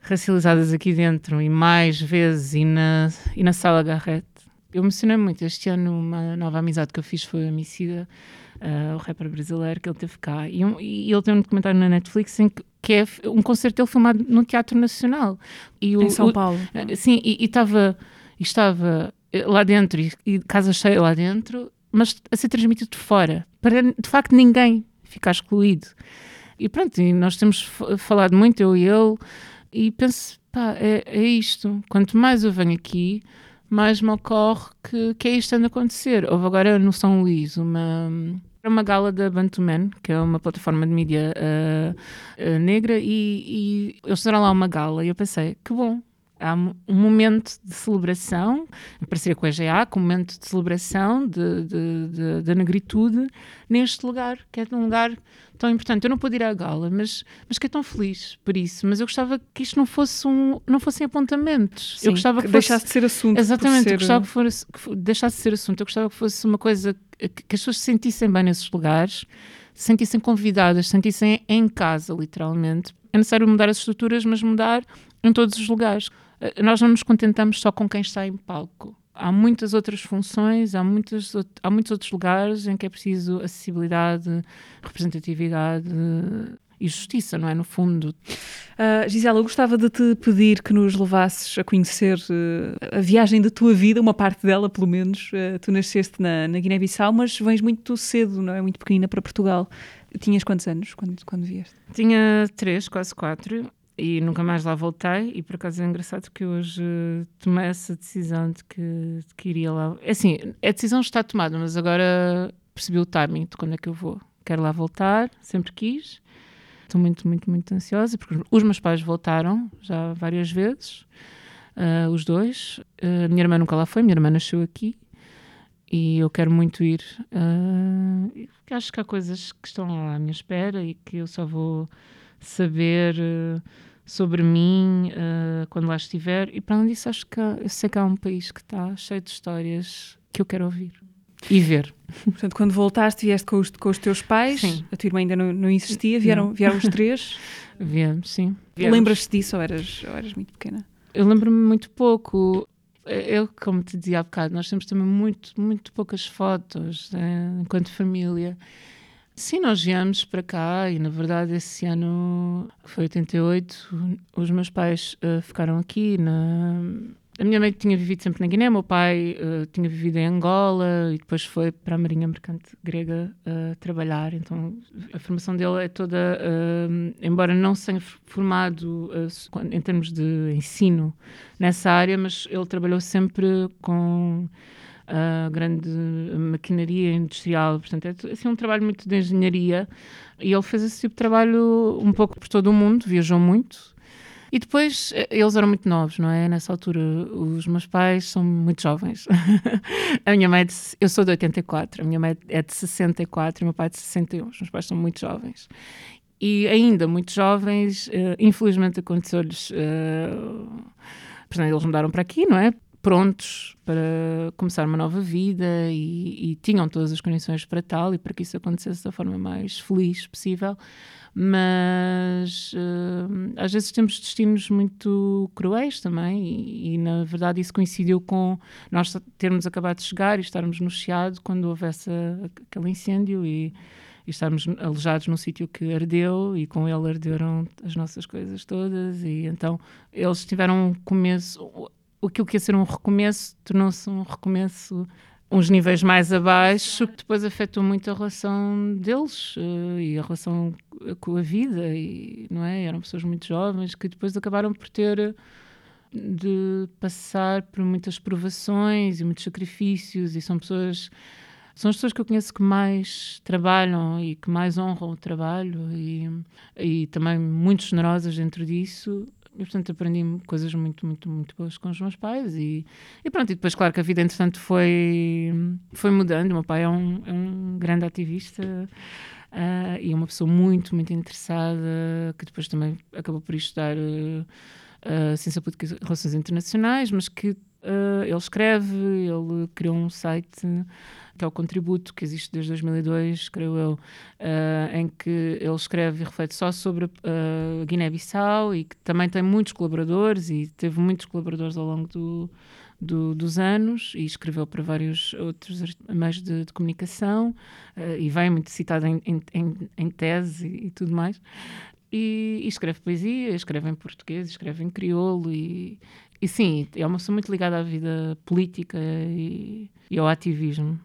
racializadas aqui dentro e mais vezes e na, e na sala Garrett. Eu emocionei muito. Este ano, uma nova amizade que eu fiz foi a Homicida, uh, o rapper brasileiro que ele teve cá. E, um, e, ele tem um documentário na Netflix em que, que é um concerto dele filmado no Teatro Nacional. E o, em São Paulo. O, sim, e, estava, estava lá dentro, e, e casa cheia lá dentro, mas a ser transmitido de fora, para de facto ninguém ficar excluído. E pronto, e nós temos falado muito, eu e ele, e penso, pá, é, é isto. Quanto mais eu venho aqui, mais me ocorre que, que é isto anda a acontecer. Houve agora no São Luís uma, uma gala da Bantuman, que é uma plataforma de mídia uh, uh, negra, e, e eles fizeram lá uma gala e eu pensei, que bom, há um momento de celebração, em parceria com a EGA, com um momento de celebração da negritude neste lugar, que é um lugar tão importante. Eu não pude ir à gala, mas, mas que é tão feliz por isso. Mas eu gostava que isto não fosse um, não fossem apontamentos. Sim, eu gostava que, que fosse, deixasse de ser assunto. Exatamente, ser... eu gostava que, fosse, que deixasse de ser assunto. Eu gostava que fosse uma coisa que, que as pessoas se sentissem bem nesses lugares, se sentissem convidadas, se sentissem em casa, literalmente. É necessário mudar as estruturas, mas mudar em todos os lugares. Eh, nós não nos contentamos só com quem está em palco. Há muitas outras funções, há, muitas, há muitos outros lugares em que é preciso acessibilidade, representatividade e justiça, não é? No fundo. Uh, Gisela, eu gostava de te pedir que nos levasses a conhecer uh, a viagem da tua vida, uma parte dela, pelo menos. Uh, tu nasceste na, na Guiné-Bissau, mas vens muito cedo, não é? Muito pequenina para Portugal. Tinhas quantos anos quando, quando vieste? Tinha três, quase quatro e nunca mais lá voltei. E por acaso é engraçado que hoje uh, tomei essa decisão de que, de que iria lá. É assim, a decisão está tomada, mas agora percebi o timing de quando é que eu vou. Quero lá voltar, sempre quis. Estou muito, muito, muito ansiosa porque os meus pais voltaram já várias vezes, uh, os dois. Uh, a minha irmã nunca lá foi, minha irmã nasceu aqui e eu quero muito ir. Uh, acho que há coisas que estão lá à minha espera e que eu só vou saber uh, sobre mim uh, quando lá estiver. E para além disso, acho que há, eu sei que há um país que está cheio de histórias que eu quero ouvir e ver. Portanto, quando voltaste, vieste com os, com os teus pais, sim. a tua irmã ainda não, não existia, vieram, não. vieram os três? Viemos, sim. Lembras-te disso ou eras, ou eras muito pequena? Eu lembro-me muito pouco. Eu, como te dizia há bocado, nós temos também muito, muito poucas fotos né, enquanto família. Sim, nós viemos para cá e, na verdade, esse ano foi 88. Os meus pais uh, ficaram aqui. Na... A minha mãe tinha vivido sempre na Guiné, meu pai uh, tinha vivido em Angola e depois foi para a Marinha Mercante Grega uh, trabalhar. Então, a formação dele é toda, embora não se tenha formado em termos de ensino nessa área, mas ele trabalhou sempre com grande maquinaria industrial. Portanto, é assim, um trabalho muito de engenharia. E ele fez esse tipo de trabalho um pouco por todo o mundo, viajou muito. E depois, eh, eles eram muito novos, não é? Nessa altura, os meus pais são muito jovens. a minha mãe, é de, eu sou de 84, a minha mãe é de 64 e o meu pai é de 61. Os meus pais são muito jovens. E ainda muito jovens, uh, infelizmente aconteceu-lhes. Uh, eles mudaram para aqui, não é? Prontos para começar uma nova vida e, e, tinham todas as condições para tal e para que isso acontecesse da forma mais feliz possível. Mas uh, às vezes temos destinos muito cruéis também, e, e, na verdade isso coincidiu com nós termos acabado de chegar e estarmos no Chiado quando houve essa, aquele incêndio e, e estarmos alojados num sítio que ardeu e com ele arderam as nossas coisas todas e então eles tiveram um começo aquilo que ia ser um recomeço tornou-se um recomeço uns níveis mais abaixo, que depois afetou muito a relação deles uh, e a relação com a vida, e, não é? Eram pessoas muito jovens que depois acabaram por ter de passar por muitas provações e muitos sacrifícios, e são pessoas são as pessoas que eu conheço que mais trabalham e que mais honram o trabalho e, e também muito generosas dentro disso e, portanto, aprendi coisas muito, muito, muito boas com os meus pais. E, e pronto, e depois, claro, que a vida, entretanto, foi, foi mudando. O meu pai é um, é um grande ativista uh, e é uma pessoa muito, muito interessada, que depois também acabou por estudar uh, Ciência Política e Relações Internacionais, mas que Uh, ele escreve, ele criou um site que é o Contributo, que existe desde 2002, creio eu, uh, em que ele escreve e reflete só sobre uh, Guiné-Bissau e que também tem muitos colaboradores e teve muitos colaboradores ao longo do, do, dos anos e escreveu para vários outros meios de, de comunicação e vem muito citado em, em, em tese e, e tudo mais. E, e, escreve poesia, escreve em português, escreve em crioulo e, e sim, é uma pessoa muito ligada à vida política e, e ao ativismo.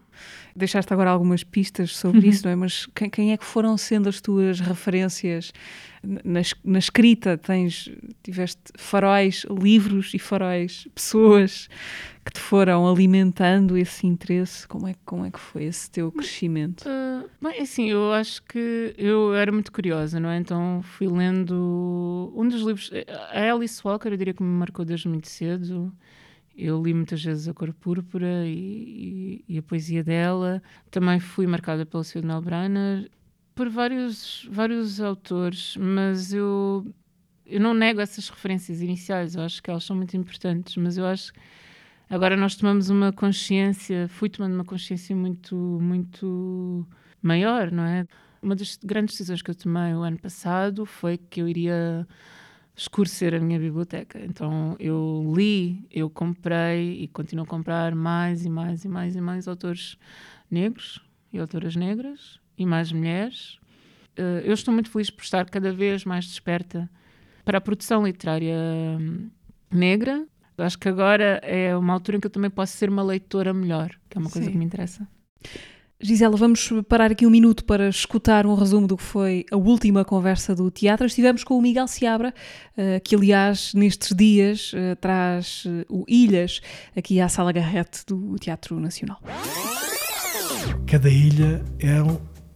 Deixaste agora algumas pistas sobre isso, não é? Mas quem, quem, é que foram sendo as tuas referências na, na, escrita? Tens, tiveste faróis, livros e faróis, pessoas que te foram alimentando esse interesse? Como é, como é que foi esse teu crescimento? Uh, bem, assim, eu acho que eu era muito curiosa, não é? Então fui lendo um dos livros, a Alice Walker, eu diria que me marcou desde muito cedo. Eu li muitas vezes A Cor Púrpura e, e, e a poesia dela. Também fui marcada pelo Sr. Melbrenner, por vários, vários autores, mas eu, eu não nego essas referências iniciais, eu acho que elas são muito importantes, mas eu acho agora nós tomamos uma consciência, fui tomando uma consciência muito, muito maior, não é? Uma das grandes decisões que eu tomei o ano passado foi que eu iria escurecer a minha biblioteca. Então eu li, eu comprei e continuo a comprar mais e mais e mais e mais autores negros e autoras negras e mais mulheres. Uh, eu estou muito feliz por estar cada vez mais desperta para a produção literária hum, negra. Acho que agora é uma altura em que eu também posso ser uma leitora melhor, que é uma coisa Sim. que me interessa. Gisela, vamos parar aqui um minuto para escutar um resumo do que foi a última conversa do teatro. Estivemos com o Miguel Seabra, eh, que aliás nestes dias eh, traz eh, o Ilhas aqui à Sala Garrete do Teatro Nacional. Cada ilha é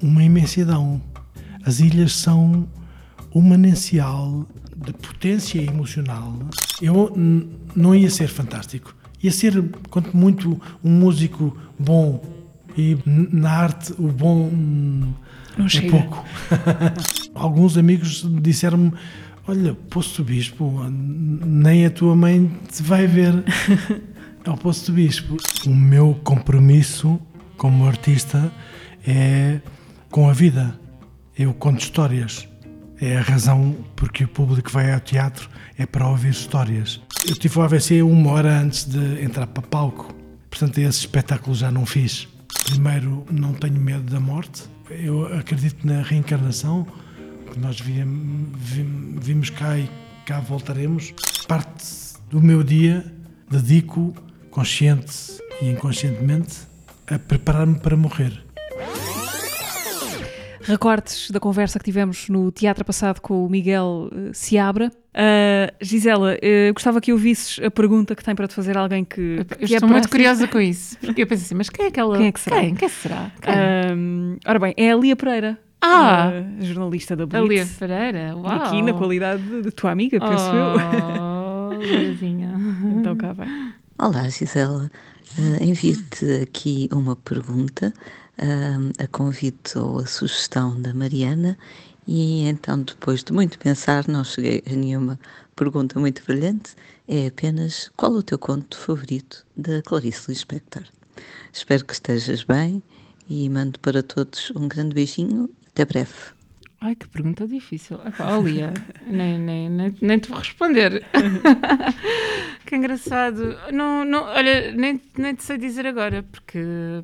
uma imensidão. As ilhas são um manancial de potência emocional. Eu não ia ser fantástico. Ia ser, quanto muito, um músico bom e na arte o bom Não é pouco. Alguns amigos disseram-me: Olha, Poço do Bispo, nem a tua mãe te vai ver ao Poço do Bispo. O meu compromisso como artista é com a vida. Eu conto histórias. É a razão porque o público vai ao teatro é para ouvir histórias. Eu tive o AVC uma hora antes de entrar para palco, portanto esse espetáculo já não fiz. Primeiro, não tenho medo da morte. Eu acredito na reencarnação, que nós vimos cá e cá voltaremos. Parte do meu dia dedico, consciente e inconscientemente, a preparar-me para morrer recortes da conversa que tivemos no teatro passado com o Miguel uh, Seabra. Uh, Gisela, uh, gostava que ouvisses a pergunta que tem para te fazer alguém que. Eu, que estou é muito curiosa com isso. Porque eu penso assim, mas quem é aquela. Quem é que será? Quem, quem será? Quem? Uh, ora bem, é a Lia Pereira. Ah! jornalista da Blitz. A Lia Pereira, uau! Aqui na qualidade de, de tua amiga, penso oh, eu. Liazinha. então cá vai. Olá, Gisela. Envio-te aqui uma pergunta a convite ou a sugestão da Mariana e então depois de muito pensar não cheguei a nenhuma pergunta muito brilhante, é apenas qual o teu conto favorito da Clarice Lispector. Espero que estejas bem e mando para todos um grande beijinho. Até breve. Ai, que pergunta difícil. Epá, Lia, nem, nem, nem, nem te vou responder. que engraçado. Não, não, olha, nem, nem te sei dizer agora, porque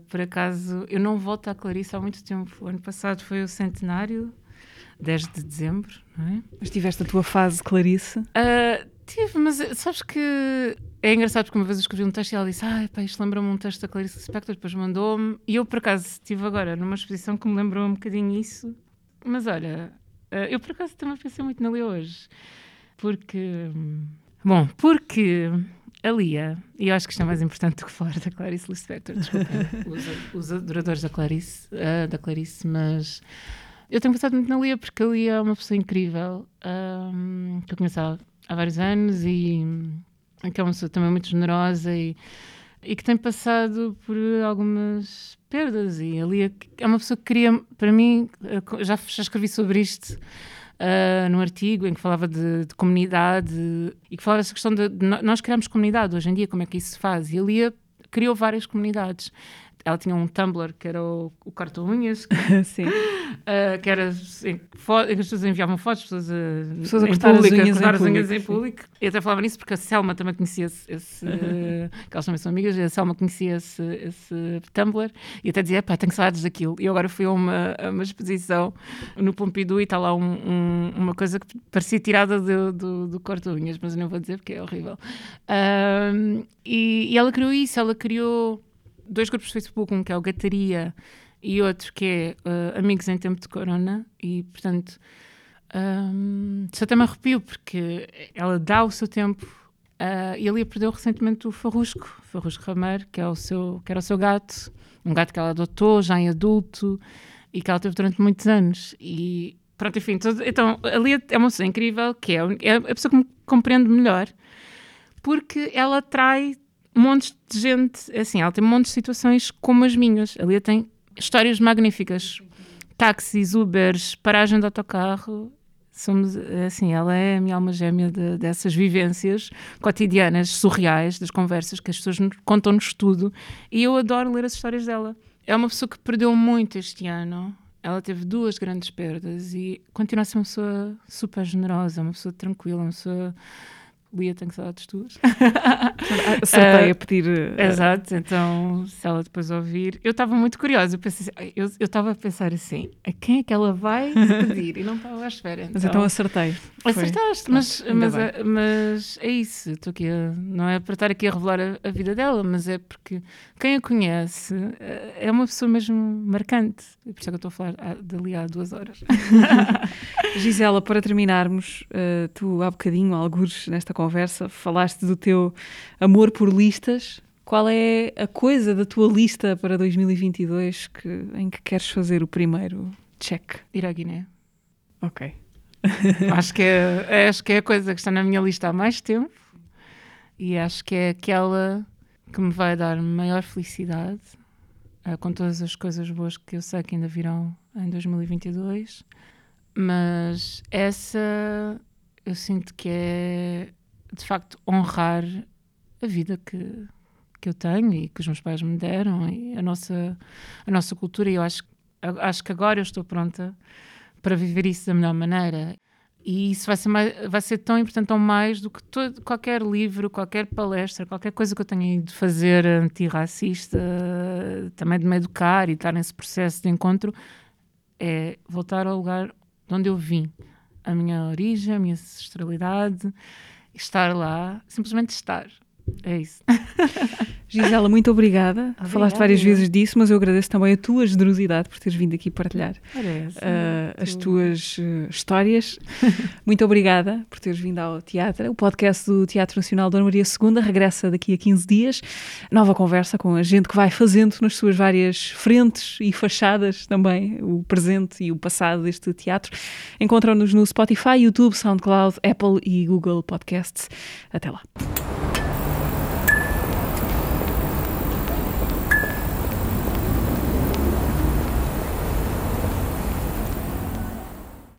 por acaso eu não volto à Clarice há muito tempo. O ano passado foi o centenário, 10 de dezembro, não é? Mas tiveste a tua fase Clarice? Uh, tive, mas sabes que é engraçado porque uma vez eu escrevi um texto e ela disse: Ah, pá, isto lembra-me um texto da Clarice Lispector, depois mandou-me. E eu, por acaso, estive agora numa exposição que me lembrou um bocadinho isso mas olha, eh, eu por acaso também pensei muito na Lia hoje. Porque. Bom, porque a Lia, e eu acho que isto é mais importante do que falar da Clarice Lispector, desculpa, os, os, adoradores da Clarice, uh, da Clarice, mas eu tenho pensado muito na Lia porque a Lia é uma pessoa incrível, um, que eu conheço há, há vários anos e que é uma pessoa também muito generosa e e que tem passado por algumas perdas. E ali é, é uma pessoa que queria, para mim, eh, já, já escrevi sobre isto. Uh, no artigo em que falava de, de, comunidade e que falava essa questão de, de nós criamos comunidade hoje em dia, como é que isso se faz? E ali criou várias comunidades ela tinha um Tumblr que era o, o Sim. Uh, que era assim, as pessoas enviavam fotos, pessoas, uh, pessoas a cortar público, as unhas, a cortar em, as unhas em público, público. E até falava nisso porque a Selma também conhecia esse, esse uh, que elas também são amigas, a Selma conhecia esse, esse Tumblr e até dizia, pá, tenho saudades daquilo. E eu agora fui a uma, a uma exposição no Pompidou e está lá um, um, uma coisa que parecia tirada do, do, do Corta-Unhas, mas eu não vou dizer porque é horrível. e, e ela criou isso, ela criou dois grupos de Facebook, um que é o Gataria e outro que é uh, Amigos em Tempo de Corona, e portanto um, isso até me arrepio porque ela dá o seu tempo uh, e ali perdeu recentemente o Farrusco, Farrusco Rameiro, que, é o seu, que era o seu gato, um gato que ela adotou já em adulto e que ela teve durante muitos anos. E pronto, enfim, todo, então ali é uma pessoa incrível que é, é a pessoa que me compreende melhor porque ela trai montes de gente, assim, ela tem um monte de situações como as minhas. Ali tem histórias magníficas. Táxis, Ubers, paragem de autocarro. Somos, assim, ela é a minha alma gêmea de, dessas vivências cotidianas, surreais, das conversas que as pessoas contam-nos tudo. E eu adoro ler as histórias dela. É uma pessoa que perdeu muito este ano. Ela teve duas grandes perdas e continua a ser uma pessoa super generosa, uma pessoa tranquila, uma pessoa Lia, tenho saudades tuas. Acertei uh, a pedir. Uh, exato, então se ela depois ouvir. Eu estava muito curiosa, eu assim, eu estava a pensar assim: a quem é que ela vai pedir? E não estava à espera. Então, mas então acertei. Acertaste, mas, mas, é, mas, é isso. Estou aqui a, não é para estar aqui a revelar a, a, vida dela, mas é porque quem a conhece eh, é uma pessoa mesmo marcante. Por isso é que eu estou a falar dali há duas horas. Gisela, para terminarmos, uh, tu há bocadinho, alguns nesta conversa, falaste do teu amor por listas. Qual é a coisa da tua lista para 2022 que, em que queres fazer o primeiro check? Ir à Guiné. Ok. acho, que é, acho que é a coisa que está na minha lista há mais tempo e acho que é aquela que me vai dar maior felicidade uh, com todas as coisas boas que eu sei que ainda virão em 2022. Mas essa eu sinto que é de facto honrar a vida que, que eu tenho e que os meus pais me deram e a nossa, a nossa cultura. E eu acho, acho que agora eu estou pronta para viver isso da melhor maneira. E isso vai ser, mais, vai ser tão importante ou mais do que todo, qualquer livro, qualquer palestra, qualquer coisa que eu tenha de fazer antirracista, também de me educar e estar nesse processo de encontro, é voltar ao lugar de onde eu vim, a minha origem, a minha ancestralidade estar lá, simplesmente estar. É isso. Gisela, muito obrigada. obrigada. Falaste várias vezes disso, mas eu agradeço também a tua generosidade por teres vindo aqui partilhar uh, as tuas uh, histórias. muito obrigada por teres vindo ao teatro. O podcast do Teatro Nacional Dona Maria II regressa daqui a 15 dias. Nova conversa com a gente que vai fazendo nas suas várias frentes e fachadas também o presente e o passado deste teatro. Encontram-nos no Spotify, YouTube, SoundCloud, Apple e Google Podcasts. Até lá.